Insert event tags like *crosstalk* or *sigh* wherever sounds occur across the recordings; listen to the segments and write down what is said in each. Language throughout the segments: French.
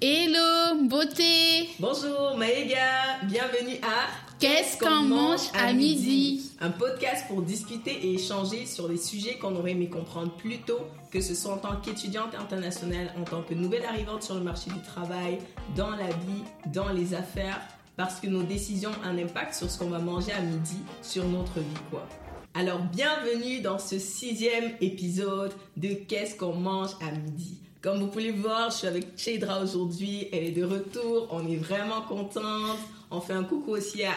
Hello, beauté. Bonjour Maëga, bienvenue à Qu'est-ce qu'on mange à midi? Un podcast pour discuter et échanger sur des sujets qu'on aurait aimé comprendre plus tôt, que ce soit en tant qu'étudiante internationale, en tant que nouvelle arrivante sur le marché du travail, dans la vie, dans les affaires, parce que nos décisions ont un impact sur ce qu'on va manger à midi, sur notre vie quoi. Alors bienvenue dans ce sixième épisode de Qu'est-ce qu'on mange à midi? Comme vous pouvez le voir, je suis avec Chedra aujourd'hui. Elle est de retour. On est vraiment contente. On fait un coucou aussi à,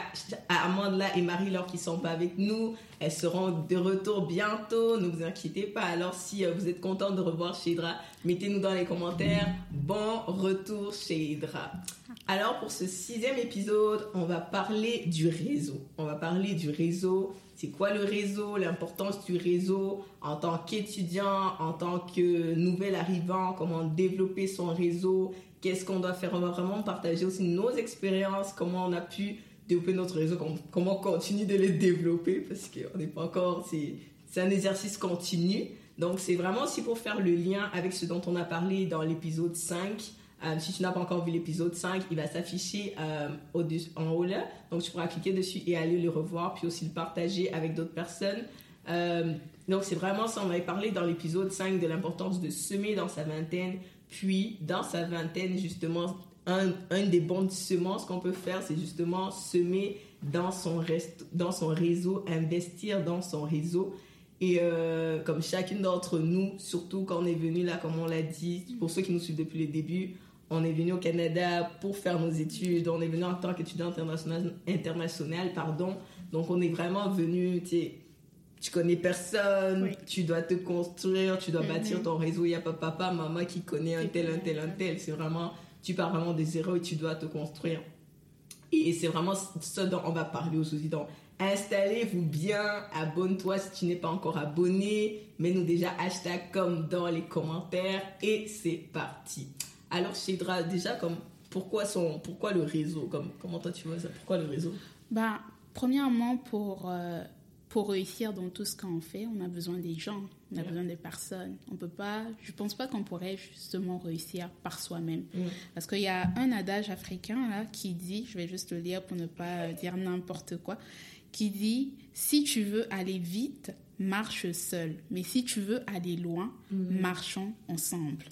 Amanda et Marie-Laure qui sont pas avec nous. Elles seront de retour bientôt. Ne vous inquiétez pas. Alors, si euh, vous êtes content de revoir Chedra, mettez-nous dans les commentaires. Bon retour, Chedra. Alors, pour ce sixième épisode, on va parler du réseau. On va parler du réseau c'est quoi le réseau, l'importance du réseau en tant qu'étudiant, en tant que nouvel arrivant, comment développer son réseau, qu'est-ce qu'on doit faire? On va vraiment partager aussi nos expériences, comment on a pu développer notre réseau, comment on continue de le développer parce qu'on n'est pas encore, c'est un exercice continu. Donc c'est vraiment aussi pour faire le lien avec ce dont on a parlé dans l'épisode 5 euh, si tu n'as pas encore vu l'épisode 5, il va s'afficher euh, en haut là. Donc, tu pourras cliquer dessus et aller le revoir, puis aussi le partager avec d'autres personnes. Euh, donc, c'est vraiment ça. On avait parlé dans l'épisode 5 de l'importance de semer dans sa vingtaine. Puis, dans sa vingtaine, justement, un, un des bons semences qu'on peut faire, c'est justement semer dans son, reste, dans son réseau, investir dans son réseau. Et comme chacune d'entre nous, surtout quand on est venu là, comme on l'a dit, pour ceux qui nous suivent depuis le début, on est venu au Canada pour faire nos études, on est venu en tant qu'étudiant international, international, pardon. Donc on est vraiment venu, tu tu connais personne, tu dois te construire, tu dois bâtir mm-hmm. ton réseau. Il n'y a pas papa, maman qui connaît un tel, un tel, un tel. C'est vraiment, tu pars vraiment des zéros et tu dois te construire. Et c'est vraiment ça dont on va parler aujourd'hui. Donc, installez-vous bien, abonne-toi si tu n'es pas encore abonné, mets-nous déjà hashtag comme dans les commentaires et c'est parti. Alors, Chédra, déjà, comme, pourquoi, son, pourquoi le réseau? Comme, Comment toi tu vois ça? Pourquoi le réseau? Bah, Premièrement, pour, euh, pour réussir dans tout ce qu'on fait, on a besoin des gens, on a besoin des personnes. On peut pas, je pense pas qu'on pourrait justement réussir par soi-même. Parce qu'il y a un adage africain là, qui dit, je vais juste le lire pour ne pas dire n'importe quoi, qui dit si tu veux aller vite, marche seul. Mais si tu veux aller loin, mm-hmm. marchons ensemble.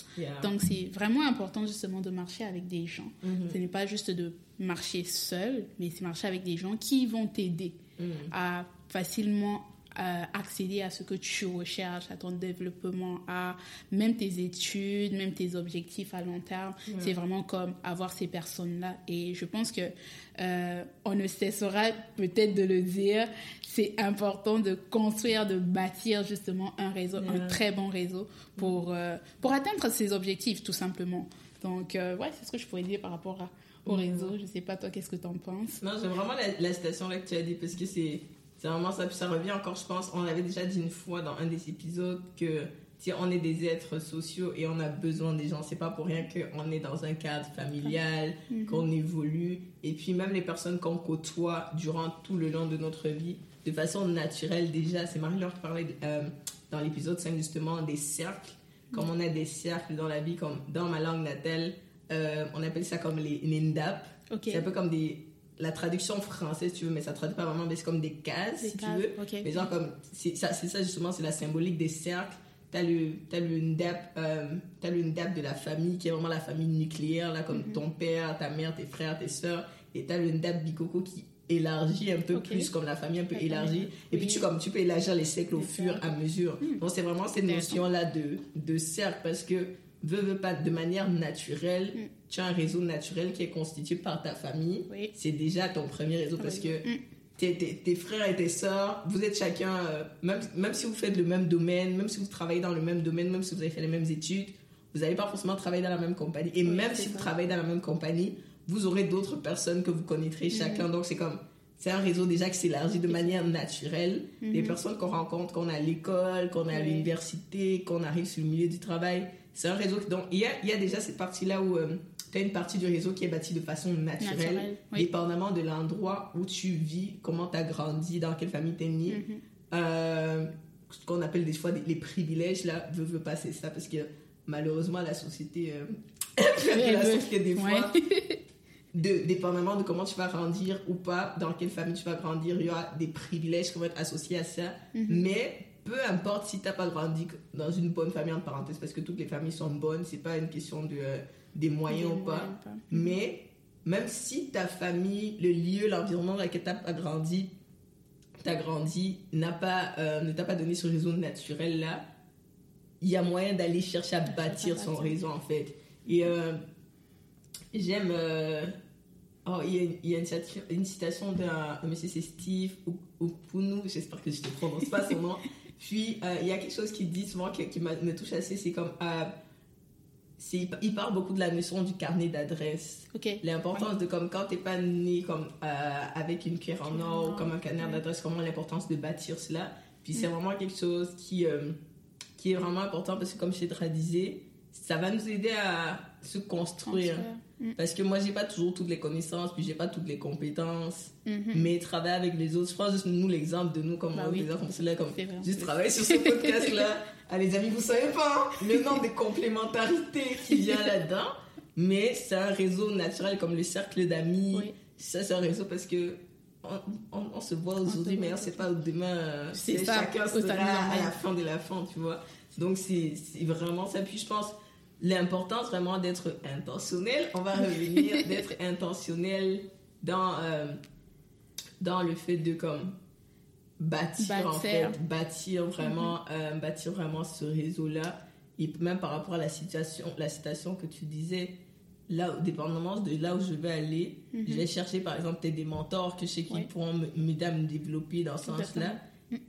Donc c'est vraiment important justement de marcher avec des gens. Mm-hmm. Ce n'est pas juste de marcher seul, mais c'est marcher avec des gens qui vont t'aider mm. à facilement accéder à ce que tu recherches, à ton développement, à même tes études, même tes objectifs à long terme. C'est vraiment comme avoir ces personnes-là. Et je pense que euh, on ne cessera peut-être de le dire. C'est important de construire, de bâtir justement un réseau, un très bon réseau pour euh, pour atteindre ces objectifs tout simplement. Donc euh, ouais, c'est ce que je pourrais dire par rapport à, au réseau. Je sais pas toi, qu'est-ce que tu en penses? Non, j'aime vraiment la, la citation là que tu as dit parce que c'est c'est vraiment ça. Puis ça revient encore, je pense, on avait déjà dit une fois dans un des épisodes que on est des êtres sociaux et on a besoin des gens, c'est pas pour rien qu'on est dans un cadre familial, mhm. qu'on évolue. Et puis même les personnes qu'on côtoie durant tout le long de notre vie, de façon naturelle déjà, c'est Marie-Laure qui parlait euh, dans l'épisode 5 justement des cercles. Comme on a des cercles dans la vie, comme dans ma langue natale, euh, on appelle ça comme les nindap. C'est un peu comme des la traduction française, tu veux, mais ça traduit pas vraiment, mais c'est comme des cases, si tu veux. Mais genre, comme, c'est ça, ça, justement, c'est la symbolique des cercles. T'as le, as le NDAP, euh, as le NDAP de la famille, qui est vraiment la famille nucléaire, là, comme mhm. ton père, ta mère, tes frères, tes sœurs. Et t'as le NDAP Bikoko qui élargit un peu plus, comme la famille un peu élargie. Et puis, tu, comme, tu peux élargir les cercles au fur et à mesure. Hmm. Donc, c'est vraiment cette notion-là de, de cercle, parce que, veut, veut pas, de manière naturelle, hmm tu as un réseau naturel qui est constitué par ta famille. C'est déjà ton premier réseau parce que mm. tes, frères et tes sœurs, vous êtes chacun, euh, même, même si vous faites le même domaine, même si vous travaillez dans le même domaine, même si vous avez fait les mêmes études, vous n'allez pas forcément travailler dans la même compagnie. Et même si vous travaillez dans la même compagnie, vous aurez d'autres personnes que vous connaîtrez mm. chacun. Donc c'est comme, c'est un réseau déjà qui s'élargit de manière naturelle. Mm-hmm. Des personnes qu'on rencontre, qu'on a à l'école, qu'on a à l'université, qu'on arrive sur le milieu du travail. C'est un réseau. Donc il y a, il y a déjà cette partie-là où... Euh, tu as une partie du réseau qui est bâtie de façon naturelle, dépendamment de l'endroit où tu vis, comment tu as grandi, dans quelle famille tu es né. Mm-hmm. Euh, ce qu'on appelle des fois les privilèges, là, veut, veut passer ça, parce que malheureusement, la société, euh, *coughs* *coughs* de la sorte que des fois, *laughs* de, dépendamment de comment tu vas grandir ou pas, dans quelle famille tu vas grandir, il y aura des privilèges qui vont être associés à ça. Mhm. Mais peu importe si tu n'as pas grandi dans une bonne famille, en parenthèse, parce que toutes les familles sont bonnes, c'est pas une question de, euh, des moyens Des ou pas. Mais même si ta famille, le lieu, l'environnement dans lequel tu as grandi, t'as grandi, n'a pas, euh, ne t'a pas donné ce réseau naturel là, il y a moyen d'aller chercher à bâtir son bâtir. réseau en fait. Et euh, j'aime. euh, oh, il y a, il y a une, citation, une citation d'un monsieur, c'est Steve Opunu, j'espère que je ne prononce pas son nom. *laughs* Puis euh, il y a quelque chose qu'il dit souvent qui, me touche assez, c'est comme. euh, c'est- il parle beaucoup de la notion du carnet d'adresse l'importance de comme quand t'es pas né comme euh, avec une cuillère en or ou comme un canard ouais. d'adresse comment l'importance de bâtir cela puis c'est Mm. vraiment quelque chose qui euh, qui est vraiment important parce que comme Chédra disait ça va nous aider à se construire Construire. Mm. parce que moi j'ai pas toujours toutes les connaissances puis j'ai pas toutes les compétences. Mhm. mais travailler avec les autres je prends juste nous l'exemple de nous comme Bah on oui. comme cela comme juste travailler sur ce podcast là ah *laughs* les amis vous savez pas hein, le nombre de complémentarités qui vient là-dedans. Mais c'est un réseau naturel comme le cercle d'amis. Oui. ça c'est un réseau parce que on, on- on se voit aujourd'hui mais on sait pas demain euh, C'est c'est ça, chacun sera à la fin de la fin tu vois. Donc c'est c'est vraiment ça. Puis je pense l'importance vraiment d'être intentionnel on va revenir *laughs* d'être intentionnel dans euh, dans le fait de comme bâtir, en fait bâtir vraiment euh, bâtir vraiment ce réseau là et même par rapport à la situation la citation que tu disais là dépendamment de là où je vais aller Mhm. je vais chercher par exemple des mentors que je sais qui Ouais. pourront me- m'aider à me développer dans ce sens là Exactement.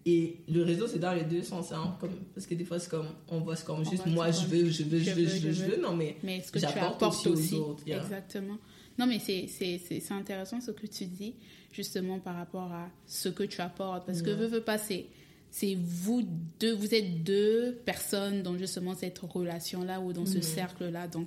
Et le réseau c'est dans les deux sens hein, comme, parce que des fois c'est comme on voit c'est comme juste moi je veux je veux je veux je veux je veux non mais Mais ce que J'apporte apportes aussi aux aussi. autres, yeah. Exactement. Non, mais c'est- c'est c'est- c'est intéressant ce que tu dis, justement par rapport à ce que tu apportes. Parce que veux, veux pas, c'est c'est vous deux, vous êtes deux personnes dans justement cette relation-là ou dans ce Mhm. cercle-là. Donc,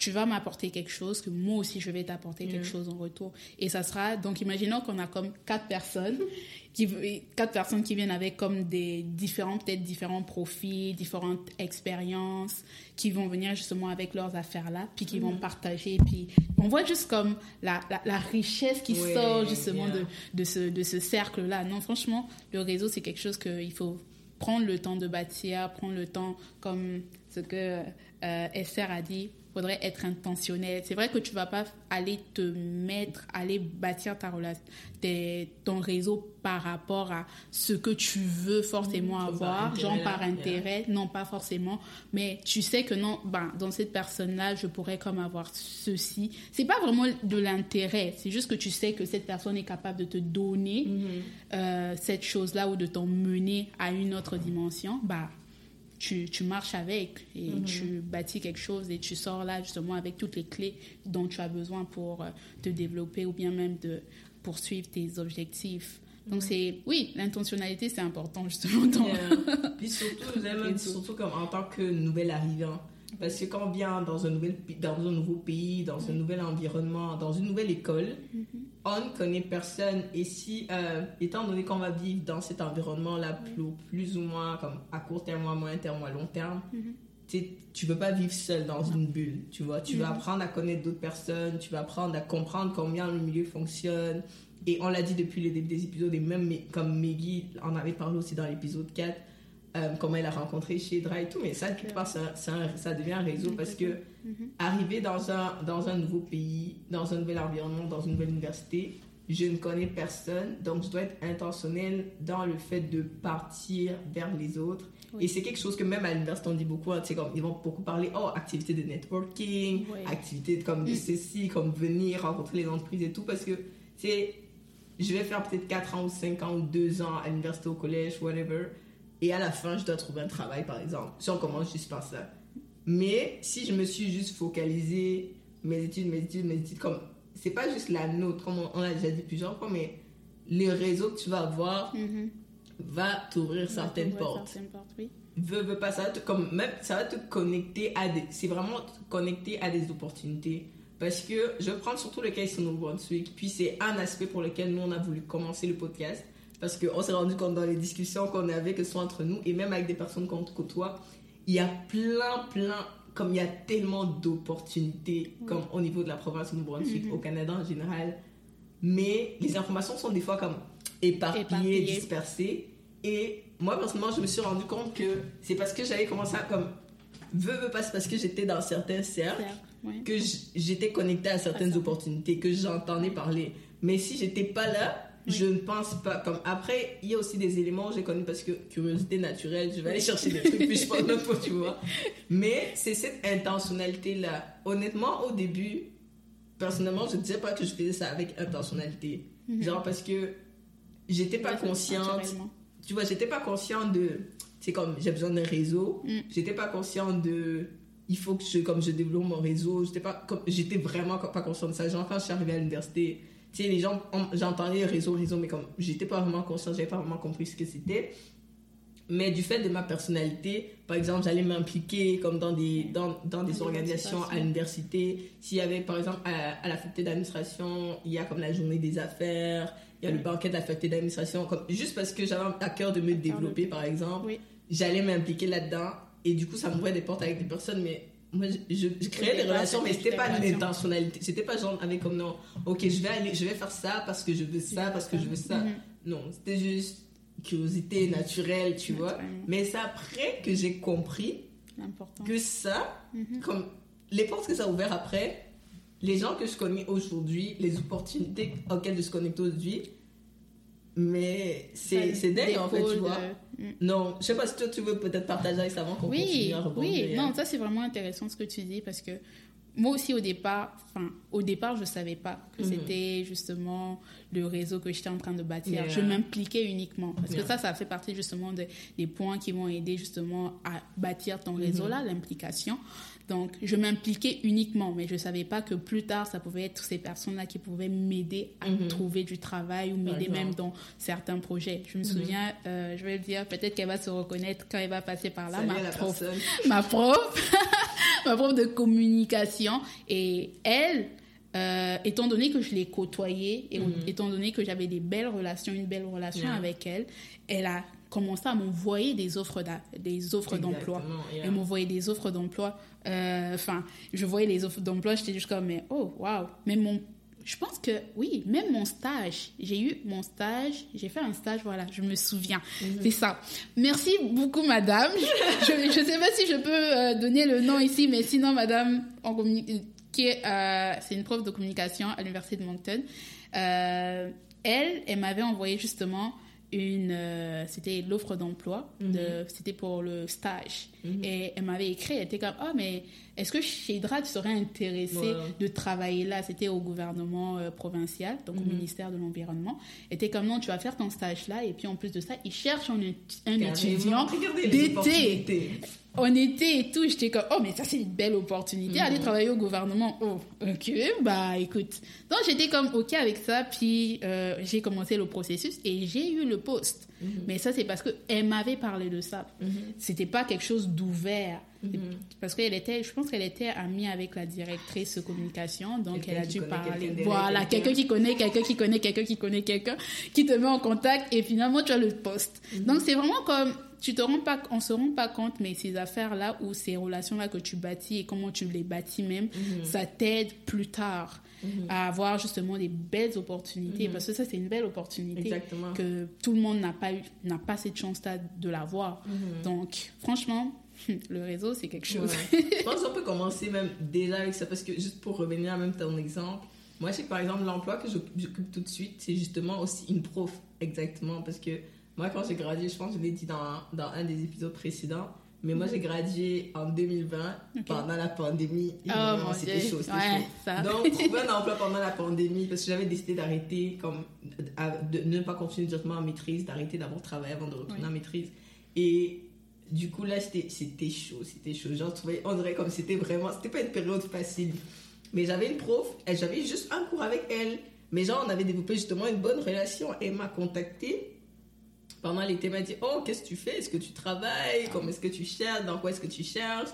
tu vas m'apporter quelque chose que moi aussi je vais t'apporter quelque Mhm. chose en retour. Et ça sera, donc imaginons qu'on a comme quatre personnes, *laughs* qui, quatre personnes qui viennent avec comme des différents, peut-être différents profils, différentes expériences, qui vont venir justement avec leurs affaires-là, puis qui vont partager. Puis on voit juste comme la, la, la richesse qui Ouais, sort justement yeah. de, de ce, de ce cercle-là. Non, franchement, le réseau, c'est quelque chose qu'il faut prendre le temps de bâtir, prendre le temps, comme ce que euh, Esther a dit, faudrait être intentionnel. C'est vrai que tu vas pas aller te mettre, aller bâtir ta relation, tes- ton réseau par rapport à ce que tu veux forcément Mmh, avoir, genre par intérêt, non pas forcément, mais tu sais que non, ben, dans cette personne-là, je pourrais comme avoir ceci. C'est pas vraiment de l'intérêt, c'est juste que tu sais que cette personne est capable de te donner euh, cette chose-là ou de t'emmener à une autre dimension, bah, tu, tu marches avec et Mhm. tu bâtis quelque chose et tu sors là justement avec toutes les clés dont tu as besoin pour euh, te développer ou bien même de poursuivre tes objectifs. Mhm. Donc c'est, oui, l'intentionnalité c'est important justement dans... Yeah. *laughs* Puis surtout, tout. surtout comme en tant que nouvel arrivant. Parce que quand on vient dans un, nouvel, dans un nouveau pays, dans un nouvel environnement, dans une nouvelle école, on ne connaît personne. Et si, euh, étant donné qu'on va vivre dans cet environnement-là, plus, plus ou moins comme à court terme, à moyen terme ou à long terme, Mhm. tu tu peux pas vivre seul dans une bulle, tu vois. Tu vas Mhm. apprendre à connaître d'autres personnes, tu vas apprendre à comprendre combien le milieu fonctionne. Et on l'a dit depuis le début des épisodes, et même comme Meggy en avait parlé aussi dans l'épisode 4, euh, comment elle a rencontré Shedra et tout, mais ça, quelque part, ça, ça, ça devient un réseau parce que Mhm. arriver dans un, dans un nouveau pays, dans un nouvel environnement, dans une nouvelle université, je ne connais personne, donc je dois être intentionnel dans le fait de partir vers les autres. Oui. Et c'est quelque chose que même à l'université, on dit beaucoup, hein, comme, ils vont beaucoup parler, oh, activité de networking, Oui. activité comme de Mm. ceci, comme venir rencontrer les entreprises et tout, parce que, c'est je vais faire peut-être 4 ans ou 5 ans ou 2 ans à l'université, au collège, whatever, et à la fin, je dois trouver un travail, par exemple, si on commence juste par ça. Mais si je me suis juste focalisé mes études, mes études, mes études, comme c'est pas juste la nôtre, comme on, on l'a déjà dit plusieurs fois, mais le réseau que tu vas avoir Mhm. va t'ouvrir certaines portes. certaines portes, oui. Veux, veux pas, ça va te, comme, même, ça va te connecter à des, c'est vraiment te connecter à des opportunités. Parce que je vais prendre surtout le cas ici au Nouveau-Brunswick, puis c'est un aspect pour lequel nous on a voulu commencer le podcast. Parce qu'on s'est rendu compte dans les discussions qu'on avait, que ce soit entre nous et même avec des personnes qu'on côtoie, il y a plein, plein comme il y a tellement d'opportunités, comme au niveau de la province Nouveau-Brunswick, Mhm. au Canada en général, mais les informations sont des fois comme éparpillées, Éparpillées. dispersées. Et moi, personnellement, je me suis rendu compte que c'est parce que j'avais commencé à comme. Veux, veux pas, c'est parce que j'étais dans certains cercles ouais. que j'étais connectée à certaines opportunités, que j'entendais parler. Mais si j'étais pas là, Oui. je ne pense pas. Comme après, il y a aussi des éléments que j'ai connus parce que curiosité naturelle, je vais aller chercher des trucs puis je parle pas, tu vois. Mais c'est cette intentionnalité là. Honnêtement, au début, personnellement, je ne disais pas que je faisais ça avec intentionnalité. Mhm. Genre parce que j'étais pas Ouais, consciente tu vois, j'étais pas consciente de. C'est comme j'ai besoin d'un réseau. Mm. J'étais pas consciente de. Il faut que je, comme je développe mon réseau. J'étais pas, j'étais vraiment pas consciente de ça. Genre, quand je suis arrivée à l'université, tu sais, les gens, j'entendais réseau, réseau, mais comme j'étais pas vraiment consciente, j'avais pas vraiment compris ce que c'était. Mais du fait de ma personnalité, par exemple, j'allais m'impliquer comme dans des, dans, dans des organisations à l'université. S'il y avait, par exemple, à, à la faculté d'administration, il y a comme la journée des affaires, il y a le banquet de la faculté d'administration. Comme, juste parce que j'avais à cœur de me développer, par exemple, Oui. j'allais m'impliquer là-dedans. Et du coup, ça m'ouvrait des portes avec des personnes, mais moi, je, je- créais des relations, mais c'était pas l'intentionnalité. C'était pas genre avec comme non, ok, je vais aller, je vais faire ça parce que je veux ça, parce que je veux ça. Mhm. Non, c'était juste curiosité naturelle, tu vois. Mais c'est après que j'ai compris que ça, Mhm. comme les portes que ça a ouvert après, les gens que je connais aujourd'hui, les opportunités auxquelles je suis connectée aujourd'hui, mais c'est dingue en fait, tu vois. de- Mm. Non, je sais pas si toi tu veux peut-être partager avec ça avant qu'on Oui, continue à rebondir. oui, non, ça c'est vraiment intéressant ce que tu dis parce que moi aussi au départ, enfin au départ je savais pas que Mhm. c'était justement le réseau que j'étais en train de bâtir. Yeah. Je m'impliquais uniquement parce Yeah. que ça, ça fait partie justement de- des points qui vont aider justement à bâtir ton Mhm. réseau là, l'implication. Donc je m'impliquais uniquement, mais je savais pas que plus tard ça pouvait être ces personnes là qui pouvaient m'aider à Mhm. trouver du travail ou m'aider même dans certains projets. Je me Mhm. souviens, euh, je vais le dire, peut-être qu'elle va se reconnaître quand elle va passer par là, Salut ma prof *laughs* ma prof, *laughs* ma prof de communication. Et elle, euh, étant donné que je l'ai côtoyée, et Mhm. étant donné que j'avais des belles relations, une belle relation Yeah. avec elle, elle a commencé à m'envoyer des offres des offres d'emploi. Yeah. Elle m'envoyait des offres d'emploi. Euh, Enfin, je voyais les offres d'emploi, j'étais juste comme, mais oh, waouh. Mais mon, je pense que, oui, même mon stage, j'ai eu mon stage, j'ai fait un stage, voilà, je me souviens. Mhm. C'est ça. Merci beaucoup, madame. *laughs* Je ne sais pas si je peux euh, donner le nom ici, mais sinon, madame, en communi- qui est, euh, c'est une prof de communication à l'université de Moncton. Euh, elle, elle m'avait envoyé justement une, euh, c'était l'offre d'emploi, Mhm. de- c'était pour le stage. Mhm. Et elle m'avait écrit, elle était comme, oh, mais est-ce que chez Hydra, tu serais intéressé de travailler là? C'était au gouvernement euh, provincial, donc au Mhm. ministère de l'Environnement. Elle était comme, non, tu vas faire ton stage là, et puis en plus de ça, ils cherchent un, un étudiant d'été été et tout, j'étais comme, oh, mais ça, c'est une belle opportunité, Mhm. aller travailler au gouvernement. Oh, ok, bah écoute. Donc, j'étais comme, ok avec ça, puis euh, j'ai commencé le processus et j'ai eu le poste. Mhm. Mais ça, c'est parce qu'elle m'avait parlé de ça. Mhm. C'était pas quelque chose d'ouvert. Mhm. Parce qu'elle était, je pense qu'elle était amie avec la directrice de communication, donc elle a dû parler. Voilà, quelqu'un. qui connaît quelqu'un qui connaît quelqu'un qui connaît quelqu'un, qui te met en contact et finalement tu as le poste. Mhm. Donc c'est vraiment comme, tu te rends pas, on se rend pas compte, mais ces affaires-là ou ces relations-là que tu bâtis et comment tu les bâtis même, Mhm. ça t'aide plus tard Mhm. à avoir justement des belles opportunités. Mhm. Parce que ça, c'est une belle opportunité Exactement. que tout le monde n'a pas eu, n'a pas cette chance-là de l'avoir. Donc, franchement, *laughs* le réseau, c'est quelque chose. Ouais. *laughs* Je pense qu'on peut commencer même déjà avec ça parce que juste pour revenir à même ton exemple, moi je sais que par exemple l'emploi que j'oc- j'occupe tout de suite, c'est justement aussi une prof exactement parce que moi quand j'ai gradué, je pense que je l'ai dit dans, dans un des épisodes précédents, mais moi j'ai gradué en 2020 Ok. pendant la pandémie. Oh c'était chaud, c'était Ouais, chaud. ça. Donc, trouver un emploi pendant la pandémie, parce que j'avais décidé d'arrêter, comme, à- de ne pas continuer directement en maîtrise, d'arrêter d'abord travailler avant de retourner Oui. en maîtrise. Et du coup, là, c'était c'était chaud, c'était chaud. Genre, trouvais, on dirait comme c'était vraiment, c'était pas une période facile. Mais j'avais une prof, j'avais juste un cours avec elle. Mais genre, on avait développé justement une bonne relation. Elle m'a contacté pendant l'été, elle m'a dit Oh, qu'est-ce que tu fais? Est-ce que tu travailles? Comment est-ce que tu cherches? Dans quoi est-ce que tu cherches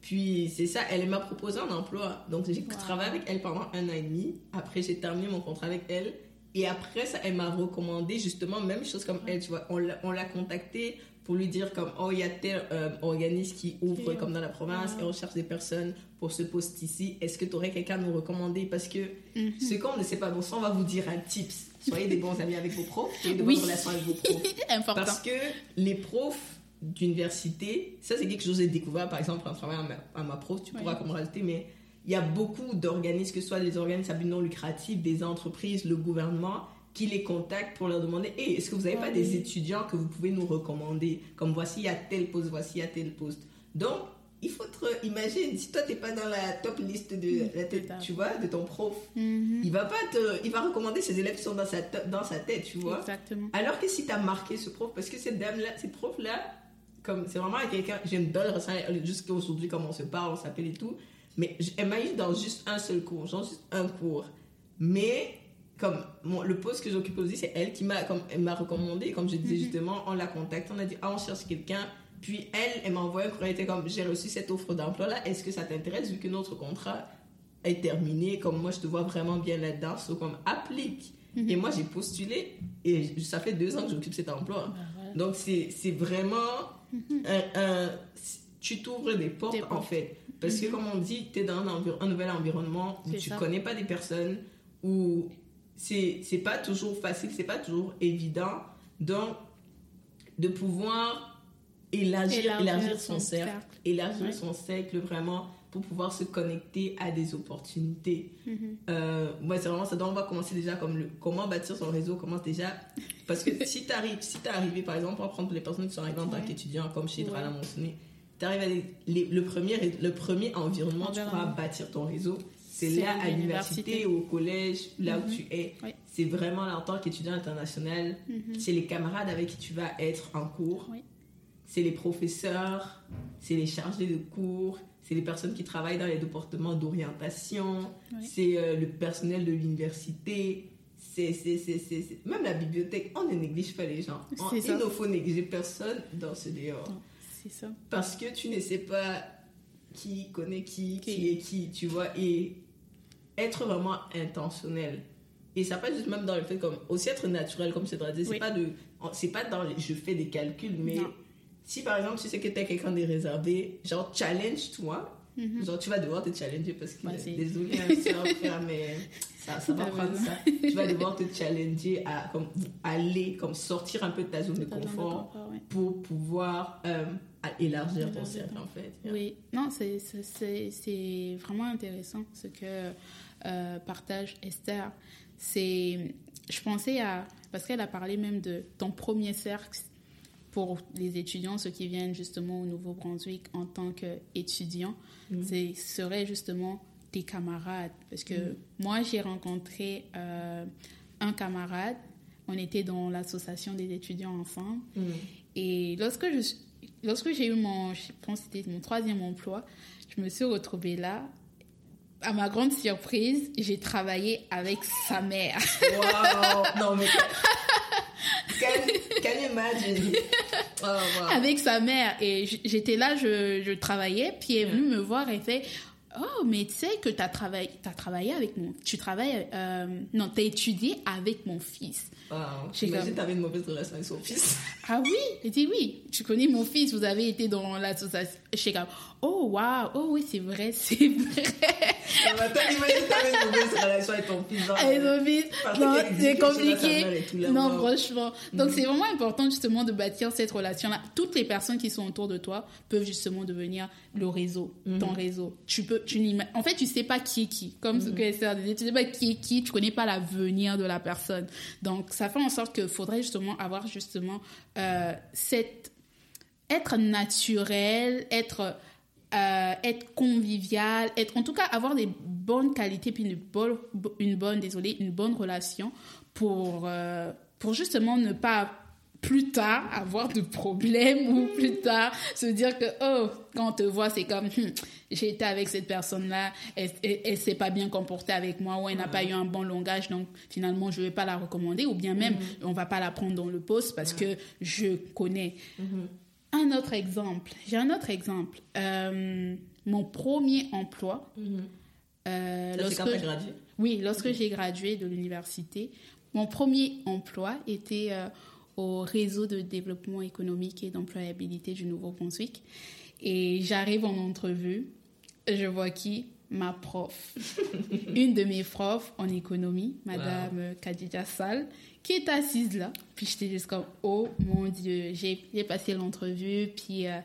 Puis c'est ça, elle m'a proposé un emploi. Donc j'ai Wow. travaillé avec elle pendant un an et demi. Après, j'ai terminé mon contrat avec elle. Et après ça, elle m'a recommandé justement, même chose comme elle, tu vois. On l'a on l'a contactée pour lui dire comme oh il y a tel euh, organisme qui ouvre comme dans la province et on cherche des personnes pour ce poste ici est-ce que tu aurais quelqu'un à nous recommander parce que mhm. ce qu'on ne sait pas bon ça on va vous dire un tips soyez des bons amis avec vos profs soyez de bonnes relations avec vos profs. *laughs* Important. parce que les profs d'université ça c'est quelque chose que j'ai découvert par exemple en travaillant à ma, prof. Tu pourras comme rajouter mais il y a beaucoup d'organismes que ce soit des organismes à but non lucratif des entreprises le gouvernement qui les contactent pour leur demander hey, est-ce que vous n'avez pas des étudiants que vous pouvez nous recommander? Comme voici, il y a tel poste, voici, il y a tel poste. Donc, il faut te imagine si toi t'es pas dans la top liste de la tête, tu vois de ton prof mm-hmm. il va pas te il va recommander ses élèves qui sont dans sa dans sa tête tu vois Exactement. alors que si tu as marqué ce prof parce que cette dame là cette prof là comme c'est vraiment quelqu'un j'ai une belle jusqu'à aujourd'hui comme on se parle on s'appelle et tout mais elle m'a eu dans juste un seul cours genre juste un cours mais comme le poste que j'occupe aussi, c'est elle qui m'a comme elle m'a recommandé, comme je disais mhm. justement, on la contacte, on a dit ah on cherche quelqu'un, puis elle, elle m'a envoyé un courrier, était comme j'ai reçu cette offre d'emploi là, est-ce que ça t'intéresse vu que notre contrat est terminé, comme moi je te vois vraiment bien là-dedans, so, comme applique. Mhm. Et moi j'ai postulé et ça fait deux ans que j'occupe cet emploi, bah, donc c'est vraiment mhm. un, tu t'ouvres des portes en fait, parce que comme on dit, tu es dans un, un, nouvel environnement où tu connais pas des personnes où c'est c'est pas toujours facile, c'est pas toujours évident. Donc, de pouvoir élargir, élargir, son, cercle, élargir son cercle vraiment pour pouvoir se connecter à des opportunités. Mm-hmm. Euh, c'est vraiment ça. Donc, on va commencer déjà comme le, comment bâtir son réseau, commence déjà. Parce que si tu arrives, si es arrivé, par exemple, pour prendre les personnes qui sont arrivées en tant qu'étudiants, comme chez Drala Monsoné, tu arrives à le, premier, le premier environnement, tu pourras bâtir ton réseau c'est là à l'université ou au collège, là où mhm. tu es. C'est vraiment là en tant qu'étudiant international. Mhm. C'est les camarades avec qui tu vas être en cours. C'est les professeurs, c'est les chargés de cours, c'est les personnes qui travaillent dans les départements d'orientation, c'est euh, le personnel de l'université. C'est, Même la bibliothèque, on ne néglige pas les gens. il ne faut négliger personne dans ce dehors. C'est ça. Parce que tu ne sais pas qui connaît qui, qui, qui est qui, tu vois. Et être vraiment intentionnel. Et ça pas juste même dans le fait comme aussi être naturel comme c'est dit c'est pas de c'est pas dans les, je fais des calculs mais si par exemple tu sais que tu es quelqu'un de réservé genre challenge toi mhm. genre tu vas devoir te challenger parce que désolé hein, mais ça, ça va prendre ça. Tu vas devoir te challenger à comme aller comme sortir un peu de ta zone de confort, pour pouvoir euh, élargir ton cercle en fait. Oui. Non c'est vraiment intéressant ce que euh, partage Esther, c'est, je pensais à, parce qu'elle a parlé même de ton premier cercle pour les étudiants, ceux qui viennent justement au Nouveau-Brunswick en tant qu'étudiants, mm. ce serait justement tes camarades. Parce que mm. moi, j'ai rencontré euh, un camarade, on était dans l'association des étudiants ensemble, mm. et lorsque je lorsque j'ai eu mon, je pense c'était mon troisième emploi, je me suis retrouvée là à ma grande surprise, j'ai travaillé avec sa mère. Wow! Non, mais. *laughs* Can you imagine? *laughs* Oh, avec sa mère. Et j'étais là, je, je, travaillais, puis elle est venue me voir et fait Oh, mais tu sais que tu as travaillé, as travaillé avec mon. Tu travailles. Euh, non, tu as étudié avec mon fils. Wow. J'imagine que tu une mauvaise relation avec son fils. Ah oui Elle dit oui. Tu connais mon fils, vous avez été dans l'association. Je suis comme Oh, waouh Oh oui, c'est vrai, c'est vrai. Attends, imagine tu une mauvaise relation avec ton fils. Avec ton fils. Non, c'est compliqué. Non, franchement. Donc, c'est vraiment important justement de bâtir cette relation-là. Toutes les personnes qui sont autour de toi peuvent justement devenir le réseau, ton mhm. réseau. Tu peux, tu en fait, tu sais pas qui est qui. Comme ce mhm. que ça disait, tu sais pas qui est qui, tu connais pas l'avenir de la personne. Donc, ça fait en sorte qu'il faudrait justement avoir justement euh, cette être naturel, être euh, être convivial, être en tout cas avoir des bonnes qualités puis une bonne une bonne désolé une bonne relation pour euh, pour justement ne pas plus tard avoir de problèmes ou plus tard se dire que oh quand on te voit c'est comme hmm, j'ai été avec cette personne là elle, elle, s'est pas bien comportée avec moi ou elle n'a pas eu un bon langage donc finalement je vais pas la recommander ou bien même mm-hmm. on va pas la prendre dans le poste parce que je connais. Mm-hmm. un autre exemple. J'ai un autre exemple. Euh, mon premier emploi euh, lorsque oui lorsque j'ai gradué de l'université mon premier emploi était euh, au réseau de développement économique et d'employabilité du Nouveau-Brunswick. Et j'arrive en entrevue, je vois qui? Ma prof. *laughs* Une de mes profs en économie, Madame Kadija Sal, qui est assise là. Puis j'étais juste comme, oh mon Dieu, j'ai passé l'entrevue, puis euh,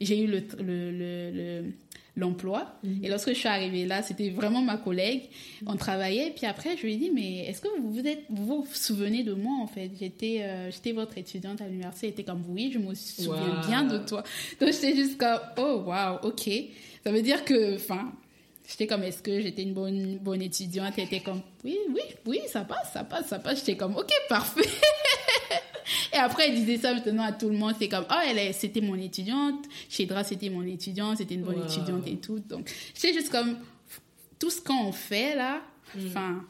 j'ai eu le, le, le l'emploi. Mhm. Et lorsque je suis arrivée là, c'était vraiment ma collègue. On travaillait. Puis après, je lui ai dit, mais est-ce que vous vous, êtes, vous, souvenez de moi, en fait? J'étais euh, j'étais votre étudiante à l'université. Elle était comme, oui, je me souviens bien de toi. Donc, j'étais juste comme, oh, wow, ok. Ça veut dire que, enfin, j'étais comme, est-ce que j'étais une bonne, bonne étudiante? Elle était comme, oui, oui, oui, ça passe, ça passe, ça passe. J'étais comme, ok, parfait. *laughs* *laughs* Et après, elle disait ça maintenant à tout le monde. C'est comme, oh, elle c'était mon étudiante. Chedra, c'était mon étudiante. C'était une bonne étudiante et tout. Donc, c'est juste comme, tout ce qu'on fait là, mm. enfin,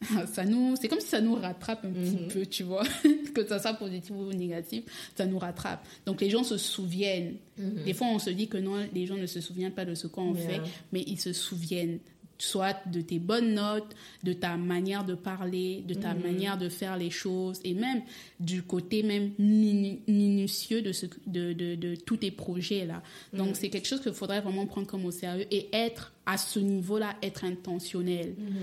*laughs* ça nous, c'est comme si ça nous rattrape un petit mm-hmm. peu, tu vois. *laughs* que ça soit positif ou négatif, ça nous rattrape. Donc, les gens se souviennent. Mm-hmm. Des fois, on se dit que non, les gens ne se souviennent pas de ce qu'on fait, mais ils se souviennent soit de tes bonnes notes, de ta manière de parler, de ta mhm. manière de faire les choses et même du côté même minutieux de, ce, de, de, de tous tes projets là. Donc mhm. c'est quelque chose qu'il faudrait vraiment prendre comme au sérieux et être à ce niveau-là, être intentionnel. Mhm.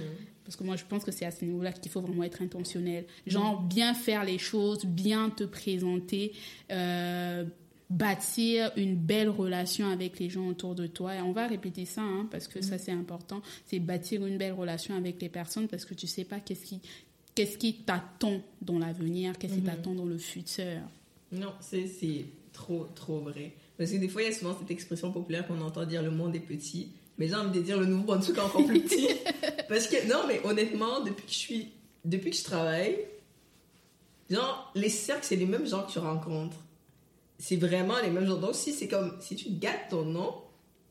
Parce que moi, je pense que c'est à ce niveau-là qu'il faut vraiment être intentionnel. Genre, bien faire les choses, bien te présenter, euh, bâtir une belle relation avec les gens autour de toi. Et on va répéter ça, hein, parce que ça, mm. c'est important. C'est bâtir une belle relation avec les personnes, parce que tu sais pas qu'est-ce qui, qu'est-ce qui t'attend dans l'avenir, qu'est-ce qui mm-hmm. t'attend dans le futur. Non, c'est, c'est trop, trop vrai. Parce que des fois, il y a souvent cette expression populaire qu'on entend dire le monde est petit. Mais j'ai envie de dire le nouveau Brunswick est encore plus petit. *laughs* parce que, non, mais honnêtement, depuis que je suis, depuis que je travaille, genre, les cercles, c'est les mêmes gens que tu rencontres c'est vraiment les mêmes gens. Donc, si c'est comme, si tu gâtes ton nom,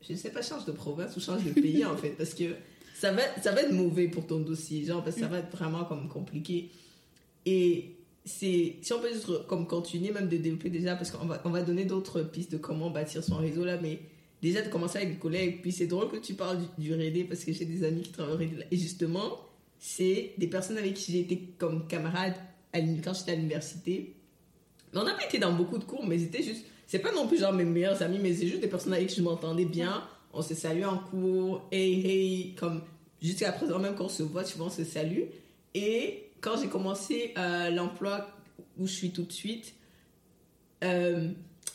je ne sais pas, change de province ou change de pays, en fait, parce que ça va, ça va être mauvais pour ton dossier, genre, parce que ça va être vraiment comme compliqué. Et c'est, si on peut juste comme continuer même de développer déjà, parce qu'on va, on va donner d'autres pistes de comment bâtir son réseau là, mais déjà de commencer avec des collègues. Puis c'est drôle que tu parles du, du parce que j'ai des amis qui travaillent au. Et justement, c'est des personnes avec qui j'ai été comme camarade à quand j'étais à l'université on n'a pas été dans beaucoup de cours, mais c'était juste. C'est pas non plus genre mes meilleurs amis, mais c'est juste des personnes avec qui je m'entendais bien. On se salue en cours, hey, hey, comme jusqu'à présent, même quand on se voit, vois, on se salue. Et quand j'ai commencé euh, l'emploi où je suis tout de suite, euh,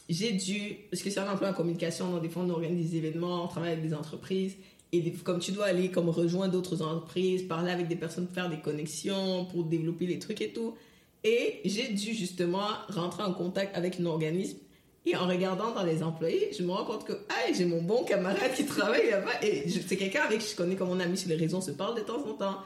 j'ai dû. Parce que c'est un emploi en communication, dans des fois, on organise des événements, on travaille avec des entreprises. Et comme tu dois aller comme rejoindre d'autres entreprises, parler avec des personnes, faire des connexions pour développer les trucs et tout. Et j'ai dû justement rentrer en contact avec un organisme. Et en regardant dans les employés, je me rends compte que ah, j'ai mon bon camarade qui travaille là-bas. Et c'est quelqu'un avec qui je connais comme mon ami sur les réseaux, on se parle de temps en temps.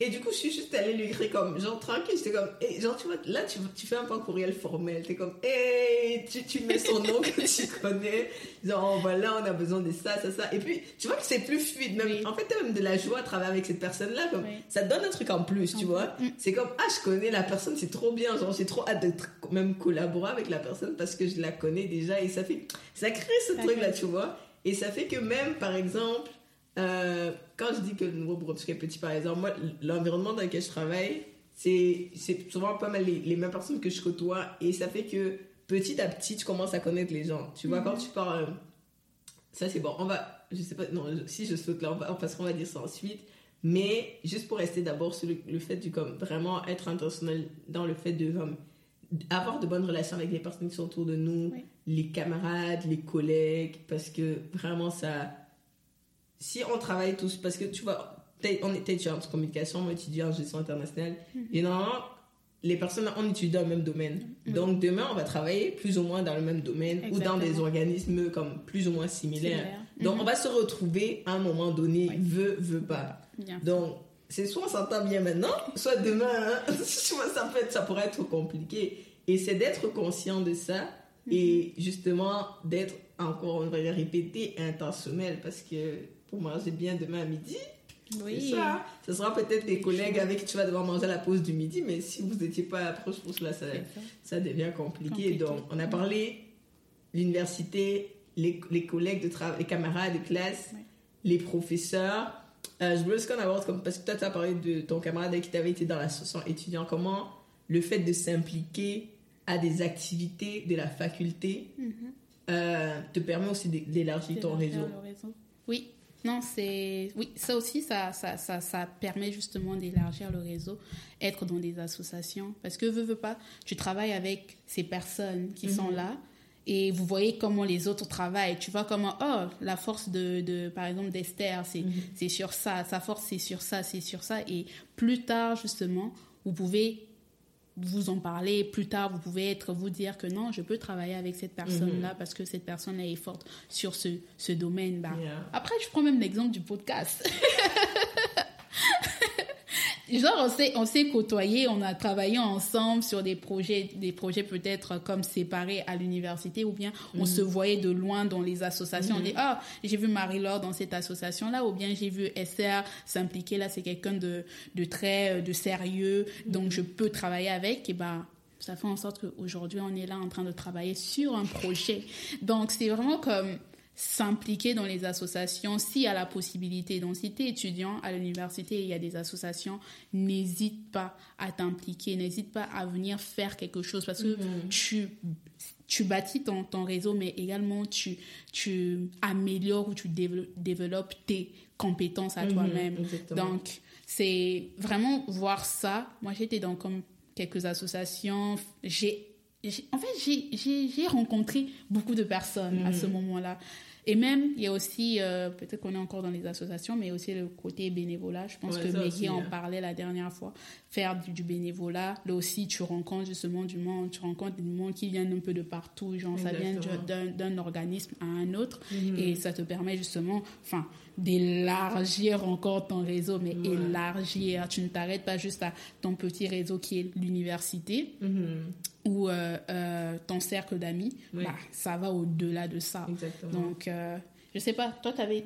Et du coup, je suis juste allée lui écrire comme, genre, tranquille, j'étais comme, et genre, tu vois, là, tu, tu fais un peu un courriel formel, t'es comme, hey, tu, tu mets son nom que tu connais, genre, oh, voilà, on a besoin de ça, ça, ça. Et puis, tu vois que c'est plus fluide, même, en fait, t'as même de la joie à travailler avec cette personne-là, comme, ça te donne un truc en plus, tu vois. Mm. C'est comme, ah, je connais la personne, c'est trop bien, genre, j'ai trop hâte de même collaborer avec la personne parce que je la connais déjà. Et ça fait, ça crée ce truc-là, tu vois. Et ça fait que même, par exemple, euh, quand je dis que le nouveau Brunswick est petit, par exemple, moi, l'environnement dans lequel je travaille, c'est souvent pas mal les, mêmes personnes que je côtoie et ça fait que petit à petit, tu commences à connaître les gens. Tu vois, quand mhm. tu parles. ça, c'est bon. On va. Je sais pas. Non, si je saute là, on va, parce qu'on va dire ça ensuite. Mais juste pour rester d'abord sur le, fait du comme vraiment être intentionnel dans le fait de avoir de bonnes relations avec les personnes qui sont autour de nous, les camarades, les collègues, parce que vraiment ça si on travaille tous, parce que tu vois, on est étudiant en communication, moi étudiant en gestion internationale, mhm. et normalement, les personnes, on étudie dans le même domaine. Mhm. Donc demain, on va travailler plus ou moins dans le même domaine ou dans des organismes comme plus ou moins similaires. Donc mhm. on va se retrouver à un moment donné, veut, veut pas. Donc c'est soit on s'entend bien maintenant, soit demain, hein, *laughs* ça, peut être, ça pourrait être compliqué. Et c'est d'être conscient de ça et justement d'être encore, on va répéter, intentionnel parce que pour manger bien demain à midi. Oui. Ça. ce sera peut-être des collègues avec qui tu vas devoir manger à la pause du midi, mais si vous n'étiez pas proche, je là, ça, ça devient compliqué. Donc, on a parlé l'université, les, les, collègues de travail, les camarades de classe, les professeurs. Euh, je voulais aussi qu'on aborde, comme, parce que toi, tu as parlé de ton camarade qui t'avait été dans l'association étudiant, comment le fait de s'impliquer à des activités de la faculté Mhm. euh, te permet aussi d'é- d'élargir ton réseau. Oui, non, c'est. Oui, ça aussi, ça, ça, ça, ça permet justement d'élargir le réseau, être dans des associations. Parce que, veux, veux pas, tu travailles avec ces personnes qui sont là et vous voyez comment les autres travaillent. Tu vois comment, oh, la force de, de par exemple, d'Esther, c'est c'est sur ça, sa force, c'est sur ça, c'est sur ça. Et plus tard, justement, vous pouvez vous en parler plus tard, vous pouvez être vous dire que non, je peux travailler avec cette personne-là parce que cette personne-là est forte sur ce, ce domaine. Bah, Yeah. Après, je prends même l'exemple du podcast. *laughs* Genre, on s'est, on s'est côtoyés, on a travaillé ensemble sur des projets, des projets peut-être comme séparés à l'université, ou bien on se voyait de loin dans les associations. On dit, ah, j'ai vu Marie-Laure dans cette association-là, ou bien j'ai vu SR s'impliquer. Là, c'est quelqu'un de, de très, euh, de sérieux, donc je peux travailler avec, et ben, ça fait en sorte qu'aujourd'hui, on est là en train de travailler sur un projet. Donc, c'est vraiment comme s'impliquer dans les associations s'il y a la possibilité. Donc, si tu es étudiant à l'université et il y a des associations, n'hésite pas à t'impliquer, n'hésite pas à venir faire quelque chose parce que tu, tu bâtis ton, ton réseau, mais également tu, tu améliores ou tu dévelop- développes tes compétences à Mhm, toi-même. Donc, c'est vraiment voir ça. Moi, j'étais dans comme quelques associations. J'ai, en fait, j'ai, rencontré beaucoup de personnes à ce moment-là. Et même, il y a aussi, euh, peut-être qu'on est encore dans les associations, mais aussi le côté bénévolat. Je pense Ouais, que aussi, en hein. parlait la dernière fois. Faire du, du bénévolat. Là aussi, tu rencontres justement du monde, tu rencontres du monde qui vient un peu de partout. Genre, ça vient d'un, organisme à un autre. Mhm. Et ça te permet justement, enfin, d'élargir encore ton réseau, mais Ouais. élargir. Tu ne t'arrêtes pas juste à ton petit réseau qui est l'université Mhm. Ou euh, euh, ton cercle d'amis. Oui. Bah, ça va au-delà de ça. Exactement. Donc, euh, je sais pas, toi, avais,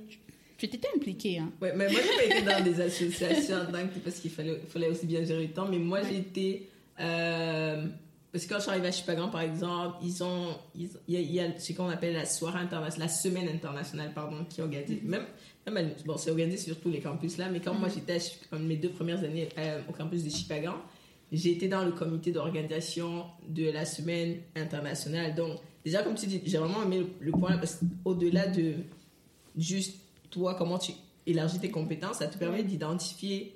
tu, t'étais impliqué. Hein? Ouais, mais moi, j'ai pas été dans des associations parce qu'il fallait, fallait aussi bien gérer le temps. Mais moi, été. euh, parce que quand je suis arrivée à Chupagan, par exemple, ils ont. Il y a, il y a ce qu'on appelle la soirée internationale, la semaine internationale, pardon, qui est organisée. Même. même bon, c'est organisé sur tous les campus là, mais quand moi j'étais à Chi- comme mes deux premières années euh, au campus de Chupagan, j'ai été dans le comité d'organisation de la semaine internationale. Donc, déjà, comme tu dis, j'ai vraiment aimé le, le point parce qu'au-delà de juste toi, comment tu élargis tes compétences, ça te permet d'identifier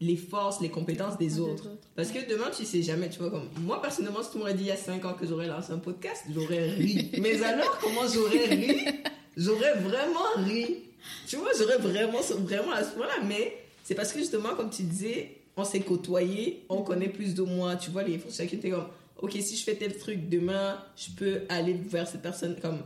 les forces, les compétences des autres. Parce que demain, tu sais jamais, tu vois, comme moi personnellement, si tu m'aurais dit il y a 5 ans que j'aurais lancé un podcast, j'aurais ri. *laughs* Mais alors, comment j'aurais ri? J'aurais vraiment ri. Tu vois, j'aurais vraiment, vraiment à ce point-là. Mais c'est parce que justement, comme tu disais, on s'est côtoyés, on connaît plus de moi. Tu vois, les Français qui étaient comme, ok, si je fais tel truc demain, je peux aller vers cette personne comme,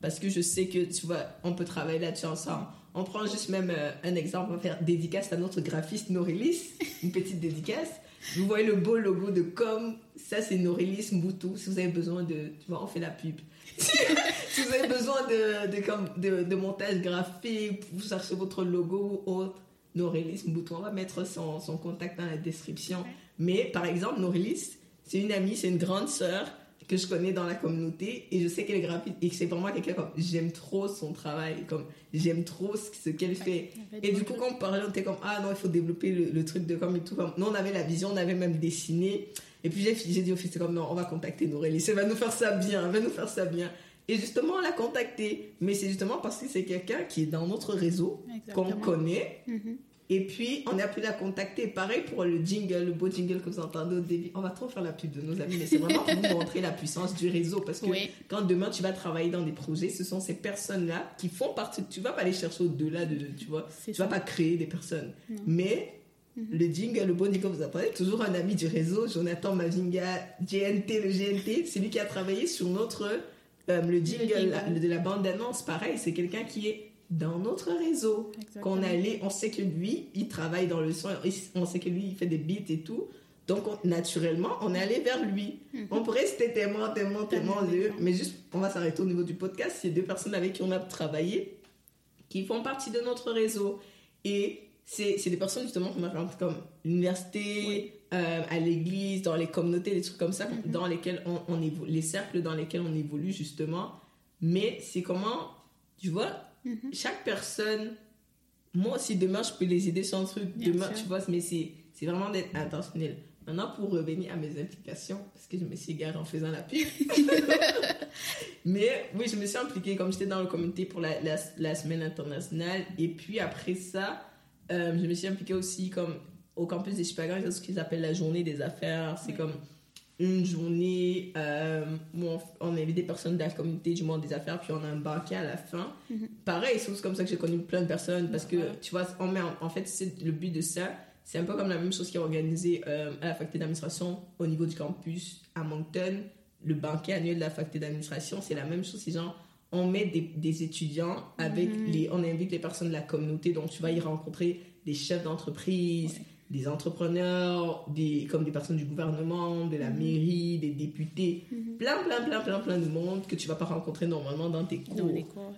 parce que je sais que, tu vois, on peut travailler là-dessus ensemble. On prend juste même euh, un exemple, on va faire dédicace à notre graphiste Norélis, une petite dédicace. Vous voyez le beau logo de com, ça c'est Norélis Mboutou. Si vous avez besoin de, tu vois, on fait la pub. *laughs* si vous avez besoin de, de, comme, de, de montage graphique, vous cherchez votre logo ou autre, Norélis Mboutou, on va mettre son, son contact dans la description. Mais par exemple, Norélis, c'est une amie, c'est une grande sœur que je connais dans la communauté et je sais qu'elle est graphiste et que c'est vraiment quelqu'un comme j'aime trop son travail, comme j'aime trop ce, qu'elle fait. Et du coup, quand on parlait, on était comme ah non, il faut développer le, le truc de comme et tout. Comme, nous, on avait la vision, on avait même dessiné. Et puis j'ai dit au fils, c'est comme non, on va contacter Norélis, elle va nous faire ça bien, elle va nous faire ça bien. Et justement, on l'a contacté. Mais c'est justement parce que c'est quelqu'un qui est dans notre réseau, qu'on connaît. Mhm. Et puis, on a pu la contacter. Pareil pour le jingle, le beau jingle que vous entendez au début. On va trop faire la pub de nos amis, mais c'est vraiment pour vous montrer la puissance du réseau. Parce que Oui. quand demain tu vas travailler dans des projets, ce sont ces personnes-là qui font partie. Tu vas pas aller chercher au-delà de. Tu vois, tu vas ça. pas créer des personnes. Non. Mais le jingle, le beau jingle vous entendez, toujours un ami du réseau, Jonathan Mavinga, GNT, le GNT, c'est lui qui a travaillé sur notre. Euh, le jingle, la- de la bande-annonce, pareil, c'est quelqu'un qui est dans notre réseau qu'on allait, on sait que lui, il travaille dans le son, on sait que lui, il fait des beats et tout. Donc, on- naturellement, on est allé vers lui. Mhm. On pourrait citer tellement, tellement, tellement, d'exemples. mais juste, on va s'arrêter au niveau du podcast. C'est deux personnes avec qui on a travaillé, qui font partie de notre réseau. Et c'est des personnes, justement, qu'on a comme l'université, Oui. Euh, à l'église, dans les communautés, des trucs comme ça, Mhm. dans lesquels on, on évolue, les cercles dans lesquels on évolue, justement. Mais c'est comment, tu vois, Mhm. chaque personne, moi aussi demain je peux les aider sur un truc, Bien demain sûr. tu vois, mais c'est c'est vraiment d'être intentionnel. Maintenant, pour revenir à mes implications, parce que je me suis égarée en faisant la pub. *laughs* Mais oui, je me suis impliquée, comme j'étais dans le comité pour la, la, semaine internationale. Et puis après ça, euh, je me suis impliquée aussi comme au campus des Chipagan, il y a ce qu'ils appellent la journée des affaires. C'est comme une journée euh, où on, invite des personnes de la communauté du monde des affaires, puis on a un banquet à la fin. Mhm. Pareil, c'est comme ça que j'ai connu plein de personnes, parce que, tu vois, on met en, fait, c'est le but de ça. C'est un peu comme la même chose qui est organisée euh, à la faculté d'administration au niveau du campus à Moncton. Le banquet annuel de la faculté d'administration, c'est la même chose. C'est genre, on met des, des étudiants avec mhm. les... On invite les personnes de la communauté, donc tu vas y rencontrer des chefs d'entreprise, des entrepreneurs, des, comme des personnes du gouvernement, de la mhm. mairie, des députés, mhm. plein, plein, plein, plein, plein de monde que tu vas pas rencontrer normalement dans tes cours.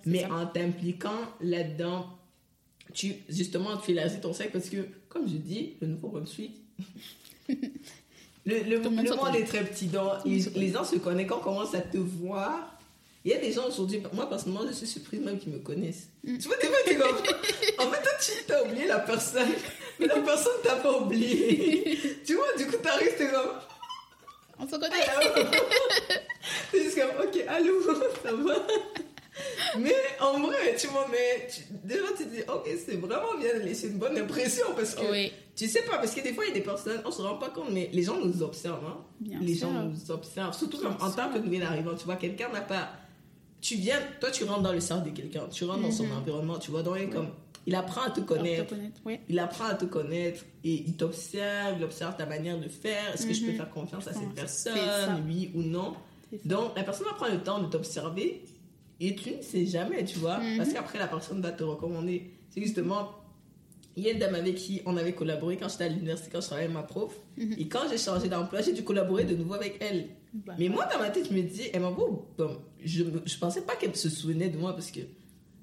Mais en t'impliquant là-dedans, tu, justement, tu élargis ton cercle parce que, comme je dis, le Nouveau-Brunswick, *laughs* le, le, le monde est très petit. Donc, les, les, gens se connaissent quand on commence à te voir. Il y a des gens aujourd'hui, moi personnellement, je suis surprise même qu'ils me connaissent. Mm. Tu vois, des fois, tu comme, en fait, toi, tu as oublié la personne *laughs* mais la personne t'a pas oublié. tu vois, du coup, t'arrives, t'es comme. On se connaît. t'es juste comme, ok, allô, ça va. Mais en vrai, tu vois, mais déjà tu te dis, ok, c'est vraiment bien de laisser une bonne impression parce que oui. tu sais pas, parce que des fois il y a des personnes, on se rend pas compte, mais les gens nous observent. Hein. Bien les gens nous observent, surtout comme, en tant que nouvel arrivant, tu vois, quelqu'un n'a pas. Tu viens, toi tu rentres dans le cercle de quelqu'un, tu rentres dans son mhm. environnement, tu vois, donc comme il apprend à te connaître. Il apprend à te connaître et il t'observe, il observe ta manière de faire. Est-ce que je peux mhm. faire confiance à cette personne, oui ou non? Donc, la personne va prendre le temps de t'observer et tu ne sais jamais, tu vois. Parce mhm. qu'après, la personne va te recommander. C'est justement, il y a une dame avec qui on avait collaboré quand j'étais à l'université, quand je travaillais avec ma prof. Mhm. Et quand j'ai changé d'emploi, j'ai dû collaborer de nouveau avec elle. Bah. Mais moi, dans ma tête, je me dis, elle m'a beau. je ne pensais pas qu'elle se souvenait de moi parce que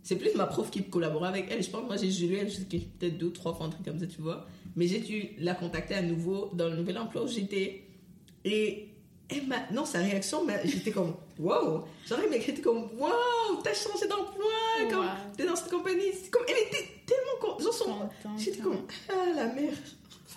c'est plus ma prof qui collaborait avec elle. Je pense que moi, j'ai juré elle peut-être deux, trois fois, un truc comme ça, tu vois. Mais j'ai dû la contacter à nouveau dans le nouvel emploi où j'étais. Et elle m'a. Non, sa réaction, j'étais comme, wow! Genre, elle m'écrit comme, wow, t'as changé d'emploi, comme, t'es dans cette compagnie. Comme, elle était tellement. Genre, son... J'étais comme, ah, la mère.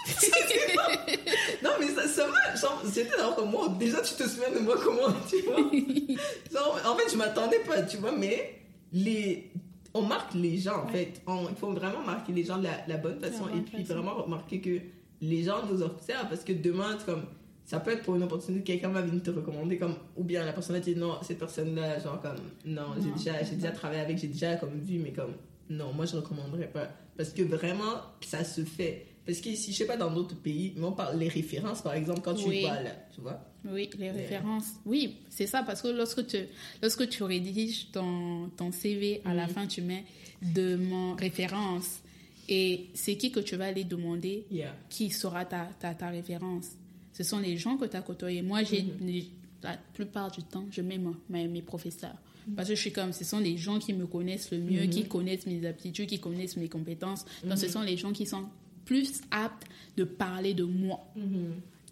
*laughs* non, mais ça, ça m'a. J'étais là comme moi. Déjà, tu te souviens de moi comment, tu vois? *laughs* Genre, en fait, je m'attendais pas, tu vois, mais les, on marque les gens, en fait. il faut vraiment marquer les gens de la, bonne façon et puis vraiment remarquer que les gens nous observent parce que demain, comme, ça peut être pour une opportunité, quelqu'un va venir te recommander, comme, ou bien la personne a dit non, cette personne-là, genre, comme, non, j'ai déjà, j'ai déjà travaillé avec, j'ai déjà, comme, vu, mais comme, non, moi, je recommanderais pas. Parce que vraiment, ça se fait. Parce que si je sais pas, dans d'autres pays, mais on parle les références, par exemple, quand tu vas là, tu vois. Oui, les références. Oui, c'est ça, parce que lorsque tu, lorsque tu rédiges ton, ton CV, à la fin, tu mets de mon référence. Et c'est qui que tu vas aller demander qui sera ta, ta, ta, référence. Ce sont les gens que tu as côtoyés. Moi, j'ai, mm-hmm. la plupart du temps, je mets mes, mes professeurs. Mm. Parce que je suis comme, ce sont les gens qui me connaissent le mieux, qui mm-hmm. connaissent mes aptitudes, qui connaissent mes compétences. Donc, ce mm-hmm. sont les gens qui sont plus aptes de parler de moi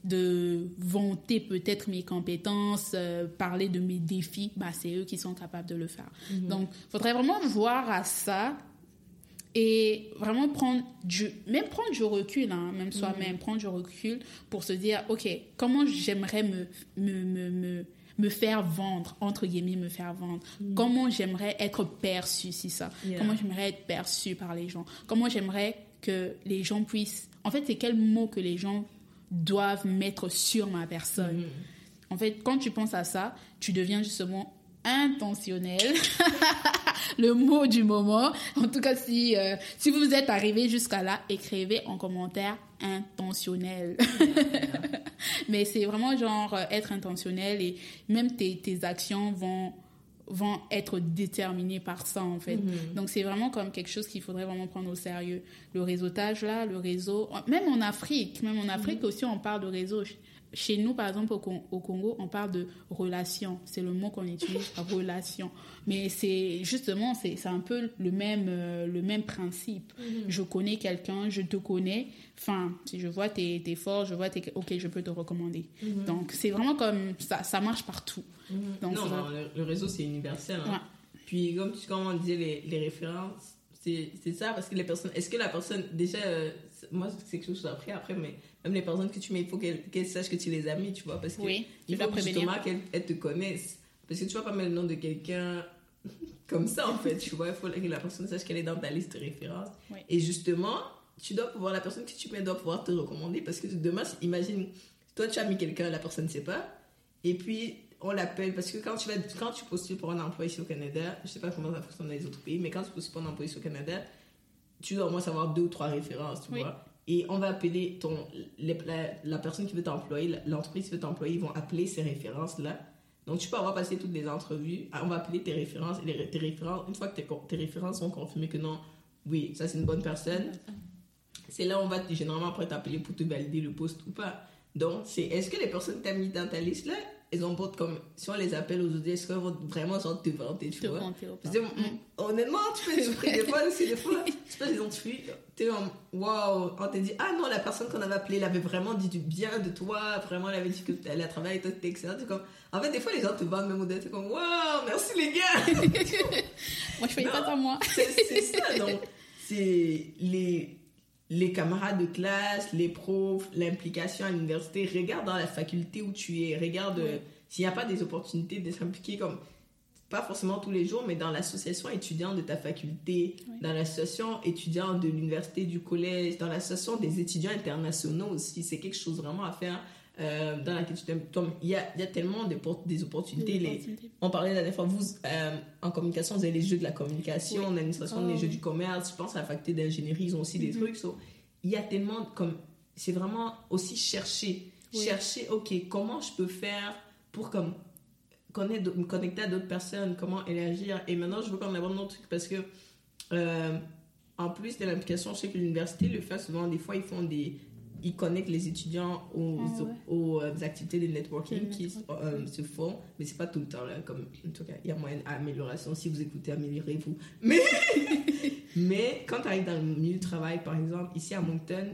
de vanter peut-être mes compétences, euh, parler de mes défis, bah, c'est eux qui sont capables de le faire. Mhm. Donc, il faudrait vraiment voir à ça et vraiment prendre du, même prendre du recul, hein, même soi-même, mhm. prendre du recul pour se dire, OK, comment j'aimerais me, me, me, me, faire vendre, entre guillemets, me faire vendre. Mhm. Comment j'aimerais être perçu, si ça. Comment j'aimerais être perçu par les gens. Comment j'aimerais que les gens puissent... En fait, c'est quel mot que les gens doivent mettre sur ma personne. Mm. En fait, quand tu penses à ça, tu deviens justement intentionnel. *laughs* le mot du moment. En tout cas, si, euh, si vous êtes arrivé jusqu'à là, écrivez en commentaire intentionnel. *laughs* Mais c'est vraiment genre euh, être intentionnel et même tes, tes actions vont vont être déterminés par ça en fait. Mhm. Donc c'est vraiment comme quelque chose qu'il faudrait vraiment prendre au sérieux. Le réseautage là, le réseau, même en Afrique, même en Afrique mhm. aussi on parle de réseau. Chez nous, par exemple, au, Congo, on parle de relation. C'est le mot qu'on utilise, *laughs* relation. Mais c'est justement, c'est un peu le même, euh, le même principe. Mhm. Je connais quelqu'un, je te connais. Enfin, si je vois tes, tes forces, je vois tes... Ok, je peux te recommander. Mhm. Donc, c'est vraiment comme ça, ça marche partout. Mhm. Donc, non, non le, réseau, c'est universel. Hein. Puis, comme, tu, comme on disait, les, les références, c'est ça, parce que les personnes... Est-ce que la personne, déjà... Euh, moi, c'est quelque chose que j'ai appris après, mais même les personnes que tu mets, il faut qu'elles sachent que tu les as mis, tu vois, parce que Oui, il faut dois justement qu'elles te connaissent. Parce que tu vas pas mettre le nom de quelqu'un *laughs* comme ça, en fait, tu vois. Il faut que la personne sache qu'elle est dans ta liste de références. Oui. Et justement, tu dois pouvoir, la personne que tu mets doit pouvoir te recommander. Parce que demain, imagine, toi, tu as mis quelqu'un, la personne ne sait pas. Et puis, on l'appelle. Parce que quand tu, vas, quand tu postules pour un emploi ici au Canada, je sais pas comment ça fonctionne dans les autres pays, mais quand tu postules pour un emploi ici au Canada, tu dois au moins savoir deux ou trois références, tu Oui. vois. Et on va appeler ton, la, personne qui veut t'employer, l'entreprise qui veut t'employer, ils vont appeler ces références-là. Donc, tu peux avoir passé toutes les entrevues. Ah, On va appeler tes références. Tes références, une fois que tes, tes références sont confirmées que non, oui, ça c'est une bonne personne, c'est là où on va généralement après t'appeler pour te valider le poste ou pas. Donc, c'est est-ce que les personnes que tu as mis dans ta liste là, elles ont comme. Si on les appelle aujourd'hui, est-ce qu'elles vont vraiment genre te vanter, tu Te vois? vanter au Parce que, pas. mm, honnêtement, tu peux des fois, c'est des fois, *laughs* tu peux les identifier. Tu es en waouh, on t'a dit, ah non, la personne qu'on avait appelée, elle avait vraiment dit du bien de toi, vraiment, elle avait dit que elle a travaillé, toi, t'es excellent. T'es comme, en fait, des fois, les gens te vendent même au t'es comme, waouh, merci les gars. *laughs* Moi, je fais pas ça, moi. C'est c'est ça, donc, c'est les, les camarades de classe, les profs, l'implication à l'université. Regarde dans la faculté où tu es, regarde euh, s'il n'y a pas des opportunités de s'impliquer comme, pas forcément tous les jours, mais dans l'association étudiante de ta faculté, Oui. dans l'association étudiante de l'université, du collège, dans l'association des étudiants internationaux aussi. C'est quelque chose vraiment à faire. Euh, dans laquelle tu t'aimes. Comme Il y a, y a tellement de por- des opportunités. Des Les, on parlait la dernière fois, vous, euh, en communication, vous avez les jeux de la communication, Oui. en administration, Oh, les jeux du commerce, je pense à la faculté d'ingénierie, ils ont aussi des Mhm. trucs. so, il y a tellement, comme, c'est vraiment aussi chercher, Oui. chercher, ok, comment je peux faire pour comme, connaître, me connecter à d'autres personnes, comment élargir. Et maintenant, je veux qu'on aborde un autre truc parce que, euh, en plus de l'implication, je sais que l'université le fait souvent, des fois, ils font des. Ils connectent les étudiants aux, Ah ouais. aux, euh, activités de networking qui euh, se font, mais c'est pas tout le temps là. Comme, en tout cas, il y a moyen d'amélioration. Si vous écoutez, améliorez-vous. Mais, *laughs* mais quand tu arrives dans le milieu du travail, par exemple, ici à Moncton,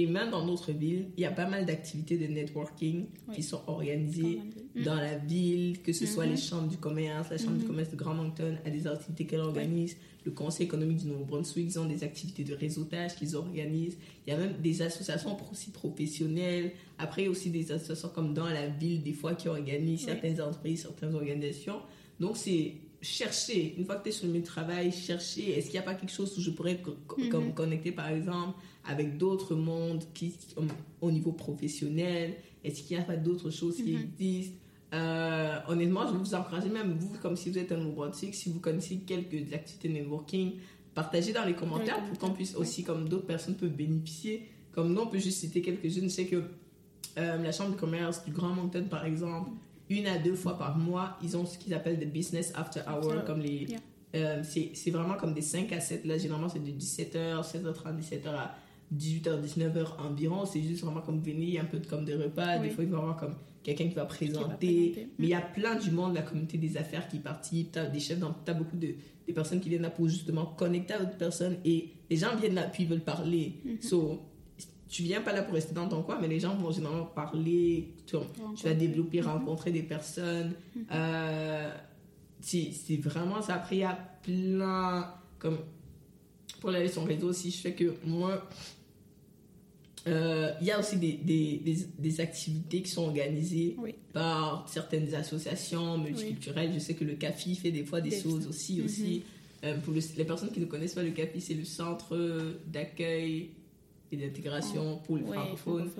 et même dans d'autres villes, il y a pas mal d'activités de networking Oui. qui sont organisées Mm. dans la ville, que ce soit les chambres du commerce, la chambre du Mhm. commerce de Grand Moncton a des activités qu'elle organise, le conseil économique du Nouveau-Brunswick, ils ont des activités de réseautage qu'ils organisent. Il y a même des associations aussi professionnelles. Après, il y a aussi des associations comme dans la ville, des fois, qui organisent Oui. certaines entreprises, certaines organisations. Donc, c'est chercher, une fois que tu es sur le milieu de travail, chercher, est-ce qu'il n'y a pas quelque chose où je pourrais co- Mhm. comme connecter, par exemple, avec d'autres mondes qui, comme au niveau professionnel Est-ce qu'il n'y a pas d'autres choses qui Mhm. existent? Euh, Honnêtement, je vous encourager, même vous, comme si vous êtes un nouveau-brunswick, si vous connaissez quelques activités networking, partagez dans les commentaires pour qu'on puisse aussi, comme d'autres personnes peuvent bénéficier. Comme nous, on peut juste citer quelques-unes. Je sais que euh, la Chambre de commerce du Grand Moncton, par exemple, une à deux fois par mois, ils ont ce qu'ils appellent des business after hour, comme les... yeah. euh, c'est c'est vraiment comme des 5 à 7. Là, généralement, c'est de 17h, 16h30, 17h à 18h, 19h environ. C'est juste vraiment comme venir, un peu comme des repas. Des fois, il va y avoir comme quelqu'un qui va présenter. Mais il y a plein du monde de la communauté des affaires qui participent. Tu as des chefs, tu as beaucoup de des personnes qui viennent là pour justement connecter à d'autres personnes. Et les gens viennent là, puis ils veulent parler. Mhm. So, tu viens pas là pour rester dans ton coin, mais les gens vont généralement parler. Tu, tu vas développer, rencontrer des personnes. Euh, c'est vraiment ça. Après, il y a plein. Comme pour la son réseau aussi, je fais que moi. Euh, Il y a aussi des, des, des, des activités qui sont organisées Oui. par certaines associations multiculturelles. Je sais que le CAFI fait des fois des, choses aussi. Mhm. aussi. Euh, pour le- les personnes qui ne connaissent pas le CAFI, c'est le Centre d'accueil et d'intégration pour les francophones.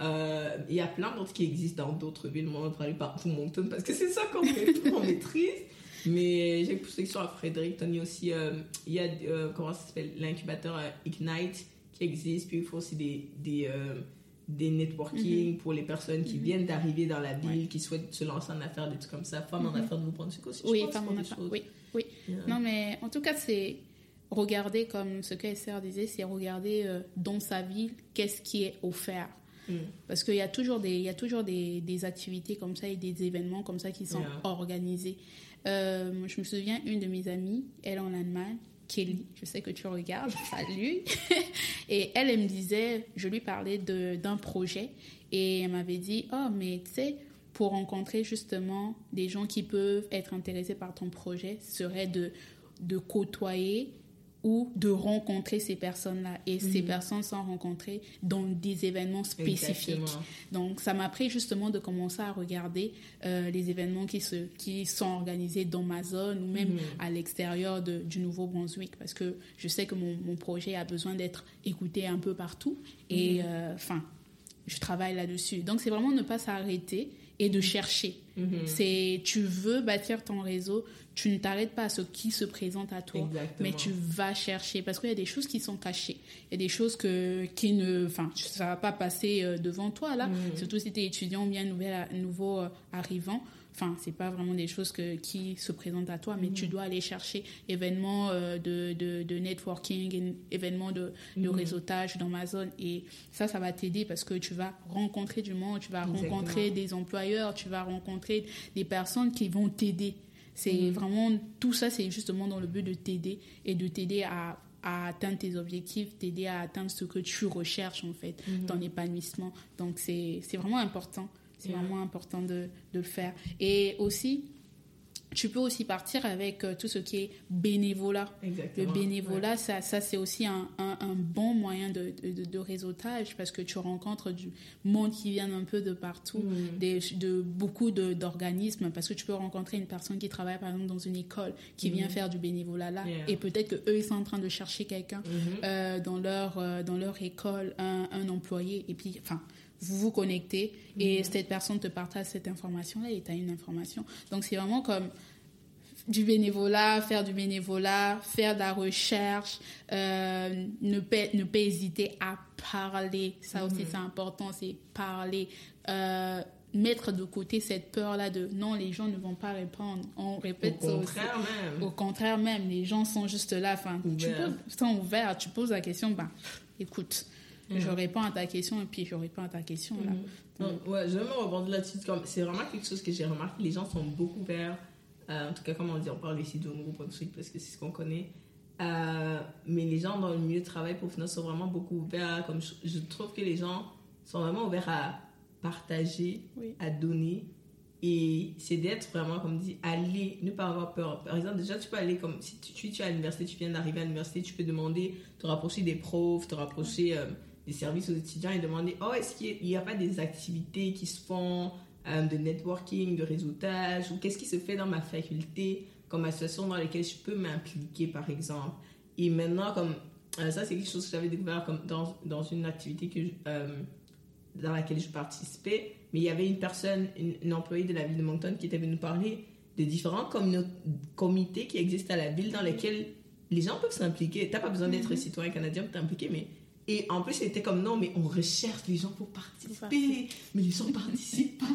Euh, Il y a plein d'autres qui existent dans d'autres villes. Moi, on va parler par pour Moncton parce que c'est ça qu'on maîtrise. Mais j'ai pour ceux qui sont à Frédéric, Tony aussi, il y a comment ça s'appelle? L'incubateur Ignite qui existe. Puis il faut aussi des, des, euh, des networking pour les personnes qui Mhm. viennent d'arriver dans la ville, qui souhaitent se lancer en affaires, des trucs comme ça. Femmes en Mhm. affaires de Nouveau-Brunswick aussi. je Oui, pense, femme font en affaires. Oui, oui. Yeah. Non, mais en tout cas, c'est regarder, comme ce que Esther disait, c'est regarder euh, dans sa ville qu'est-ce qui est offert. Mm. Parce qu'il y a toujours, des, il y a toujours des, des activités comme ça et des événements comme ça qui sont Yeah. organisés. Euh, je me souviens, une de mes amies, elle en Allemagne, Kelly, je sais que tu regardes, salut. *laughs* et elle, elle me disait, je lui parlais d'un projet et elle m'avait dit, oh, mais tu sais, pour rencontrer justement des gens qui peuvent être intéressés par ton projet, serait de, de côtoyer ou de rencontrer ces personnes-là. Et ces Mhm. personnes sont rencontrées dans des événements spécifiques. Exactement. Donc, ça m'a pris justement de commencer à regarder euh, les événements qui, se, qui sont organisés dans ma zone ou même Mhm. à l'extérieur de- du Nouveau-Brunswick parce que je sais que mon, mon projet a besoin d'être écouté un peu partout et Mhm. euh, enfin, je travaille là-dessus. Donc, c'est vraiment ne pas s'arrêter et de chercher. Mhm. C'est tu veux bâtir ton réseau, tu ne t'arrêtes pas à ce qui se présente à toi, Exactement. mais tu vas chercher parce qu'il y a des choses qui sont cachées, il y a des choses que qui ne, enfin, ça va pas passer euh, devant toi là, Mhm. surtout si tu es étudiant ou bien nouvel, nouveau euh, arrivant. Enfin, c'est pas vraiment des choses que, qui se présentent à toi, mais tu dois aller chercher événements euh, de, de, de networking, et événements de, de Mhm. réseautage dans ma zone. Et ça, ça va t'aider parce que tu vas rencontrer du monde, tu vas Exactement. rencontrer des employeurs, tu vas rencontrer des personnes qui vont t'aider. C'est Mhm. vraiment tout ça, c'est justement dans le but de t'aider et de t'aider à, à atteindre tes objectifs, t'aider à atteindre ce que tu recherches en fait, Mhm. ton épanouissement. Donc c'est c'est vraiment important. C'est vraiment important de, de le faire. Et aussi, tu peux aussi partir avec euh, tout ce qui est bénévolat. Le bénévolat, ça, ça c'est aussi un, un, un bon moyen de, de, de réseautage parce que tu rencontres du monde qui vient un peu de partout, Mhm. des, de beaucoup d'organismes parce que tu peux rencontrer une personne qui travaille par exemple dans une école qui vient Mhm. faire du bénévolat là Yeah. et peut-être que eux ils sont en train de chercher quelqu'un Mhm. euh, dans leur euh, dans leur école un, un employé et puis enfin vous vous connectez et Mhm. cette personne te partage cette information là et tu as une information donc c'est vraiment comme du bénévolat, faire du bénévolat, faire de la recherche, euh, ne, pas, ne pas hésiter à parler. Ça aussi, Mhm. c'est important, c'est parler. Euh, mettre de côté cette peur-là de non, les gens ne vont pas répondre. On répète Au ça aussi. contraire même. Au contraire même, les gens sont juste là. Enfin, tu poses, sont ouverts. Tu poses la question, ben, écoute, Mhm. je réponds à ta question et puis je réponds à ta question. Là. Mhm. Non, ouais, je vais me rebondir là-dessus. C'est vraiment quelque chose que j'ai remarqué. Les gens sont beaucoup vers, euh, en tout cas, comme on dit, on parle ici de Nouveau-Brunswick parce que c'est ce qu'on connaît. Euh, mais les gens dans le milieu de travail professionnel sont vraiment beaucoup ouverts. Comme je, je trouve que les gens sont vraiment ouverts à partager, Oui. à donner. Et c'est d'être vraiment, comme dit, aller, ne pas avoir peur. Par exemple, déjà, tu peux aller comme si tu, tu, tu es à l'université, tu viens d'arriver à l'université, tu peux demander, te rapprocher des profs, te rapprocher euh, des services aux étudiants et demander oh, est-ce qu'il n'y a, pas des activités qui se font euh, de networking, de réseautage, ou qu'est-ce qui se fait dans ma faculté comme association dans laquelle je peux m'impliquer, par exemple? Et maintenant, comme euh, ça, c'est quelque chose que j'avais découvert comme dans, dans une activité que je- euh, dans laquelle je participais. Mais il y avait une personne, une, une employée de la ville de Moncton qui était venue nous parler de différents comités qui existent à la ville dans lesquels les gens peuvent s'impliquer. T'as pas besoin d'être Mhm. citoyen canadien pour t'impliquer, mais et en plus, c'était comme non, mais on recherche les gens pour participer, mais les gens participent pas,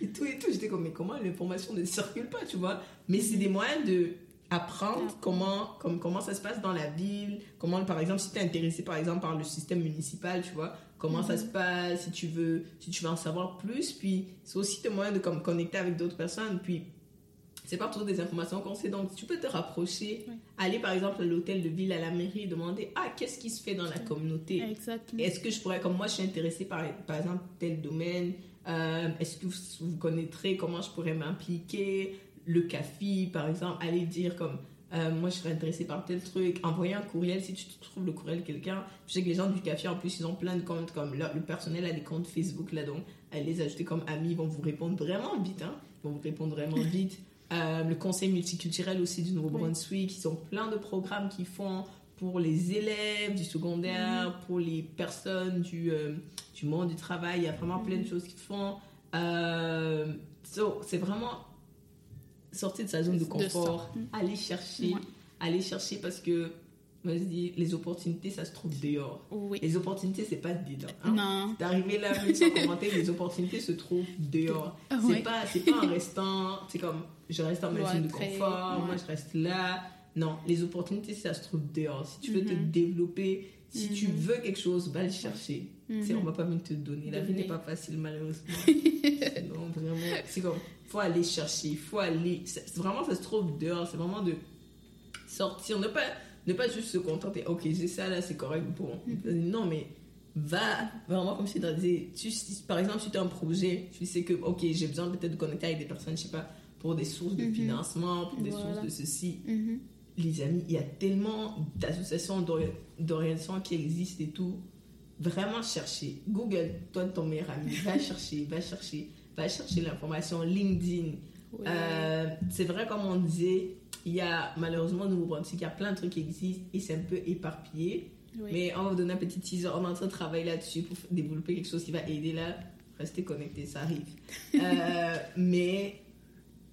et tout et tout. J'étais comme, mais comment l'information ne circule pas, tu vois? Mais c'est des moyens de apprendre Apprendre. comment, comme, comment ça se passe dans la ville, comment, par exemple, si tu es intéressé, par exemple, par le système municipal, tu vois, comment ça Mhm. se passe, si tu veux, si tu veux en savoir plus, puis c'est aussi des moyens de comme, connecter avec d'autres personnes, puis c'est pas toujours des informations qu'on sait, donc tu peux te rapprocher, Oui. aller par exemple à l'hôtel de ville, à la mairie, demander, ah, qu'est-ce qui se fait dans la communauté? Exactement. est-ce que je pourrais, comme moi je suis intéressée par, par exemple tel domaine, euh, est-ce que vous, vous connaîtrez comment je pourrais m'impliquer Le CAFI, par exemple, aller dire comme euh, moi je serais intéressée par tel truc, envoyer un courriel si tu trouves le courriel de quelqu'un. Je sais que les gens du CAFI en plus ils ont plein de comptes, comme le personnel a des comptes Facebook là donc allez les ajouter comme amis, ils vont vous répondre vraiment vite, hein, ils vont vous répondre vraiment *laughs* vite. Euh, le conseil multiculturel aussi du Nouveau-Brunswick, ils ont plein de programmes qu'ils font pour les élèves du secondaire, pour les personnes du, euh, du monde du travail. Il y a vraiment plein de choses qu'ils font. Euh, so, c'est vraiment sortir de sa zone de confort, aller chercher, Ouais. aller chercher parce que moi je dis les opportunités ça se trouve dehors. Oui. Les opportunités c'est pas dedans. hein? Non. D'arriver là, même sans commenter, les opportunités se trouvent dehors. Ah, C'est ouais. pas, c'est pas en restant, c'est comme je reste en ma zone de confort, moi je reste là. Non, les opportunités ça se trouve dehors. Si tu veux te Mhm. développer, si tu Mhm. veux quelque chose, va le chercher. Sais, Mhm. on va pas même te donner. La vie n'est pas facile malheureusement. *laughs* non, vraiment, c'est comme, faut aller chercher, faut aller. Vraiment, ça se trouve dehors. C'est vraiment de sortir, ne pas, ne pas juste se contenter. Ok, j'ai ça là, c'est correct. Bon, Mm-hmm. non, mais va vraiment comme si tu disais, tu, par exemple, si tu as un projet, tu sais que, ok, j'ai besoin peut-être de connecter avec des personnes, je sais pas, pour des sources de Mhm. financement, pour des Voilà. sources de ceci. Mhm. les amis, il y a tellement d'associations d'orientation qui existent et tout. Vraiment chercher. Google, toi, ton meilleur ami, va *laughs* chercher, va chercher, va chercher l'information. LinkedIn. Euh, c'est vrai, comme on disait, il y a malheureusement au Nouveau-Brunswick, il y a plein de trucs qui existent et c'est un peu éparpillé. Mais on va vous donner un petit teaser. On est en train de travailler là-dessus pour développer quelque chose qui va aider là. Restez connectés, ça arrive. *laughs* Euh, mais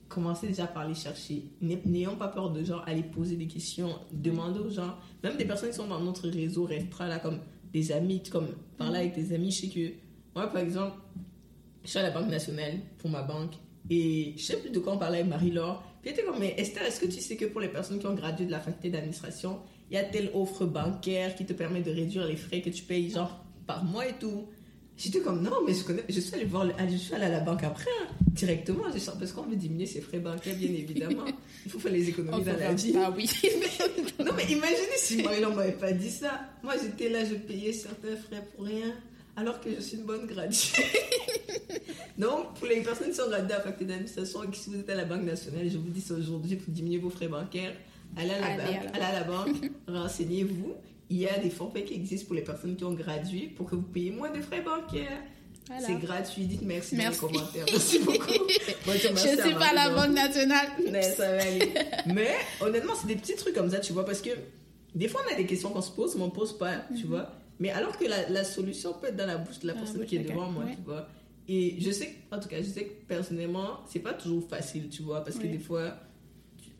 commencez déjà par les chercher. N'ayons pas peur de gens aller poser des questions, demander aux gens, même des personnes qui sont dans notre réseau restreint, là, comme des amis, comme parler avec des amis. Je sais que moi, par exemple, je suis à la Banque nationale pour ma banque et je sais plus de quoi on parlait avec Marie-Laure. Puis était comme, mais Esther, est-ce que tu sais que pour les personnes qui ont gradué de la faculté d'administration, il y a telle offre bancaire qui te permet de réduire les frais que tu payes, genre par mois et tout? J'étais comme, non, mais je, connais, je suis allée voir, je suis allée à la banque après, hein, directement, parce qu'on veut diminuer ses frais bancaires, bien évidemment. Il *laughs* faut faire les économies dans la vie. Ah oui. *laughs* non, mais imaginez si moi, *laughs* il m'avait pas dit ça. Moi, j'étais là, je payais certains frais pour rien, alors que je suis une bonne graduée. *laughs* Donc, pour les personnes qui sont graduées à la faculté d'administration et si vous êtes à la Banque nationale, je vous dis aujourd'hui, pour diminuer vos frais bancaires, allez à la, banque, allez à la banque *laughs* renseignez-vous il y a des forfaits qui existent pour les personnes qui ont gradué pour que vous payiez moins de frais bancaires. C'est gratuit. Dites merci, dans les commentaires. Merci beaucoup. *laughs* je ne suis pas la Banque nationale. Mais ça va aller. Mais honnêtement, c'est des petits trucs comme ça, tu vois, parce que des fois, on a des questions qu'on se pose, mais on ne pose pas, tu mhm. vois. Mais alors que la, solution peut être dans la bouche de la personne qui est devant moi, tu vois. Et je sais, en tout cas, je sais que personnellement, c'est pas toujours facile, tu vois, parce que des fois,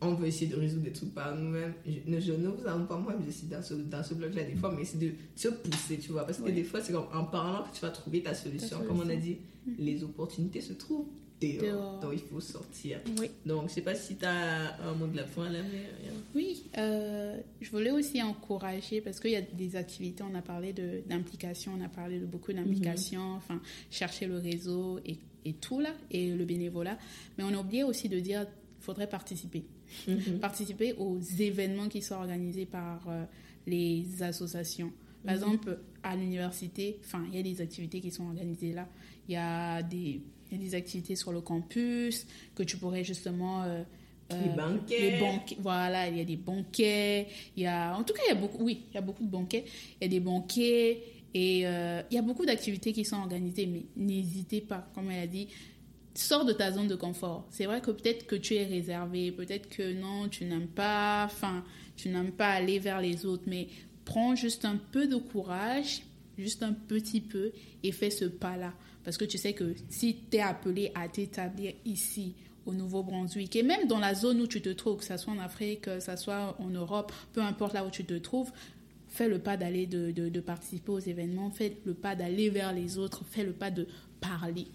on veut essayer de résoudre des trucs par nous-mêmes. Je, je, ne vous avoue pas moi, je suis dans ce, dans ce bloc-là des fois, mais c'est de se pousser, tu vois. Parce que des fois, c'est en parlant que tu vas trouver ta solution. Comme on a dit, mm. les opportunités se trouvent dehors. Donc, il faut sortir. Donc, je ne sais pas si tu as un mot de la fin là. Oui, euh, je voulais aussi encourager, parce qu'il y a des activités, on a parlé d'implication, on a parlé de beaucoup d'implication, mm-hmm. enfin, chercher le réseau et, et tout là, et le bénévolat. Mais on a oublié aussi de dire faudrait participer. Mhm. Participer aux événements qui sont organisés par euh, les associations. Par mhm. exemple, à l'université, enfin, il y a des activités qui sont organisées là. Il y a des, des activités sur le campus que tu pourrais justement euh, euh, les banquets. Les voilà, il y a des banquets. Il y a, en tout cas, il y a beaucoup, oui, il y a beaucoup de banquets. Il y a des banquets et il y a beaucoup d'activités qui sont organisées. Mais n'hésitez pas, comme elle a dit, sors de ta zone de confort. C'est vrai que peut-être que tu es réservé, peut-être que non, tu n'aimes pas, enfin, tu n'aimes pas aller vers les autres, mais prends juste un peu de courage, juste un petit peu, et fais ce pas-là. Parce que tu sais que si tu es appelé à t'établir ici, au Nouveau-Brunswick, et même dans la zone où tu te trouves, que ce soit en Afrique, que ce soit en Europe, peu importe là où tu te trouves, fais le pas d'aller de, de participer aux événements, fais le pas d'aller vers les autres, fais le pas de parler.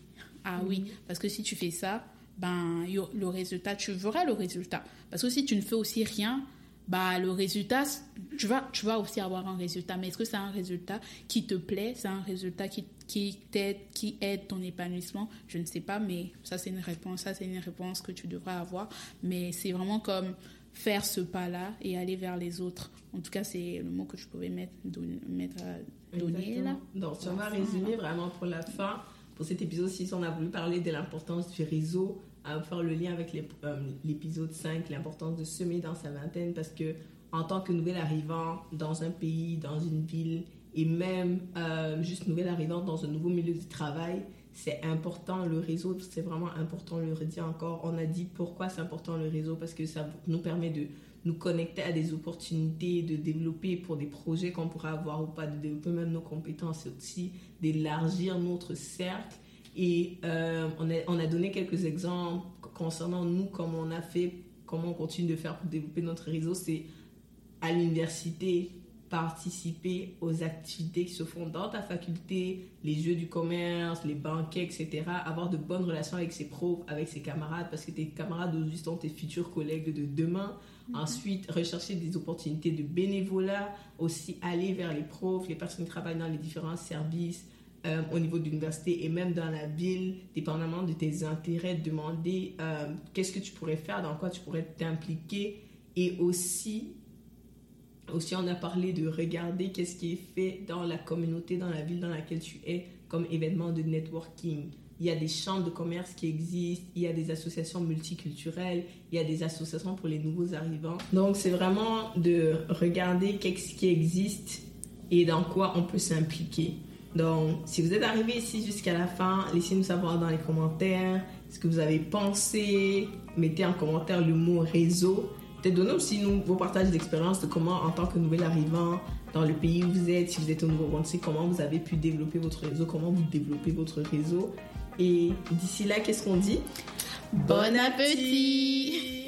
Ah oui, parce que si tu fais ça, ben, le résultat, tu verras le résultat. Parce que si tu ne fais aussi rien, bah, le résultat, tu vas, tu vas aussi avoir un résultat. Mais est-ce que c'est un résultat qui te plaît? C'est un résultat qui, qui t'aide, qui aide ton épanouissement? Je ne sais pas, mais ça, c'est une réponse. Ça, c'est une réponse que tu devrais avoir. Mais c'est vraiment comme faire ce pas-là et aller vers les autres. En tout cas, c'est le mot que je pouvais mettre, donner là. Donc, ça va résumer vraiment pour la fin pour cet épisode-ci, on a voulu parler de l'importance du réseau, à faire le lien avec euh, l'épisode 5, l'importance de semer dans sa vingtaine, parce que en tant que nouvel arrivant dans un pays, dans une ville, et même euh, juste nouvel arrivant dans un nouveau milieu de travail, c'est important le réseau, c'est vraiment important, le redire encore. On a dit pourquoi c'est important le réseau, parce que ça nous permet de nous connecter à des opportunités, de développer pour des projets qu'on pourrait avoir ou pas, de développer même nos compétences aussi, d'élargir notre cercle. Et euh, on, a, on a donné quelques exemples concernant nous, comment on a fait, comment on continue de faire pour développer notre réseau. C'est à l'université, participer aux activités qui se font dans ta faculté, les jeux du commerce, les banquets, etc. Avoir de bonnes relations avec ses profs, avec ses camarades, parce que tes camarades aujourd'hui sont tes futurs collègues de demain. Mhm. Ensuite, rechercher des opportunités de bénévolat, aussi aller vers les profs, les personnes qui travaillent dans les différents services euh, au niveau de l'université et même dans la ville, dépendamment de tes intérêts, demander euh, qu'est-ce que tu pourrais faire, dans quoi tu pourrais t'impliquer et aussi Aussi, on a parlé de regarder qu'est-ce qui est fait dans la communauté, dans la ville dans laquelle tu es, comme événement de networking. Il y a des chambres de commerce qui existent, il y a des associations multiculturelles, il y a des associations pour les nouveaux arrivants. Donc, c'est vraiment de regarder qu'est-ce qui existe et dans quoi on peut s'impliquer. Donc, si vous êtes arrivé ici jusqu'à la fin, laissez-nous savoir dans les commentaires ce que vous avez pensé. Mettez en commentaire le mot réseau. Peut-être donnez aussi nous vos partages d'expérience de comment, en tant que nouvel arrivant dans le pays où vous êtes, si vous êtes au Nouveau-Brunswick, comment vous avez pu développer votre réseau, comment vous développez votre réseau. Et d'ici là, qu'est-ce qu'on dit? Bon appétit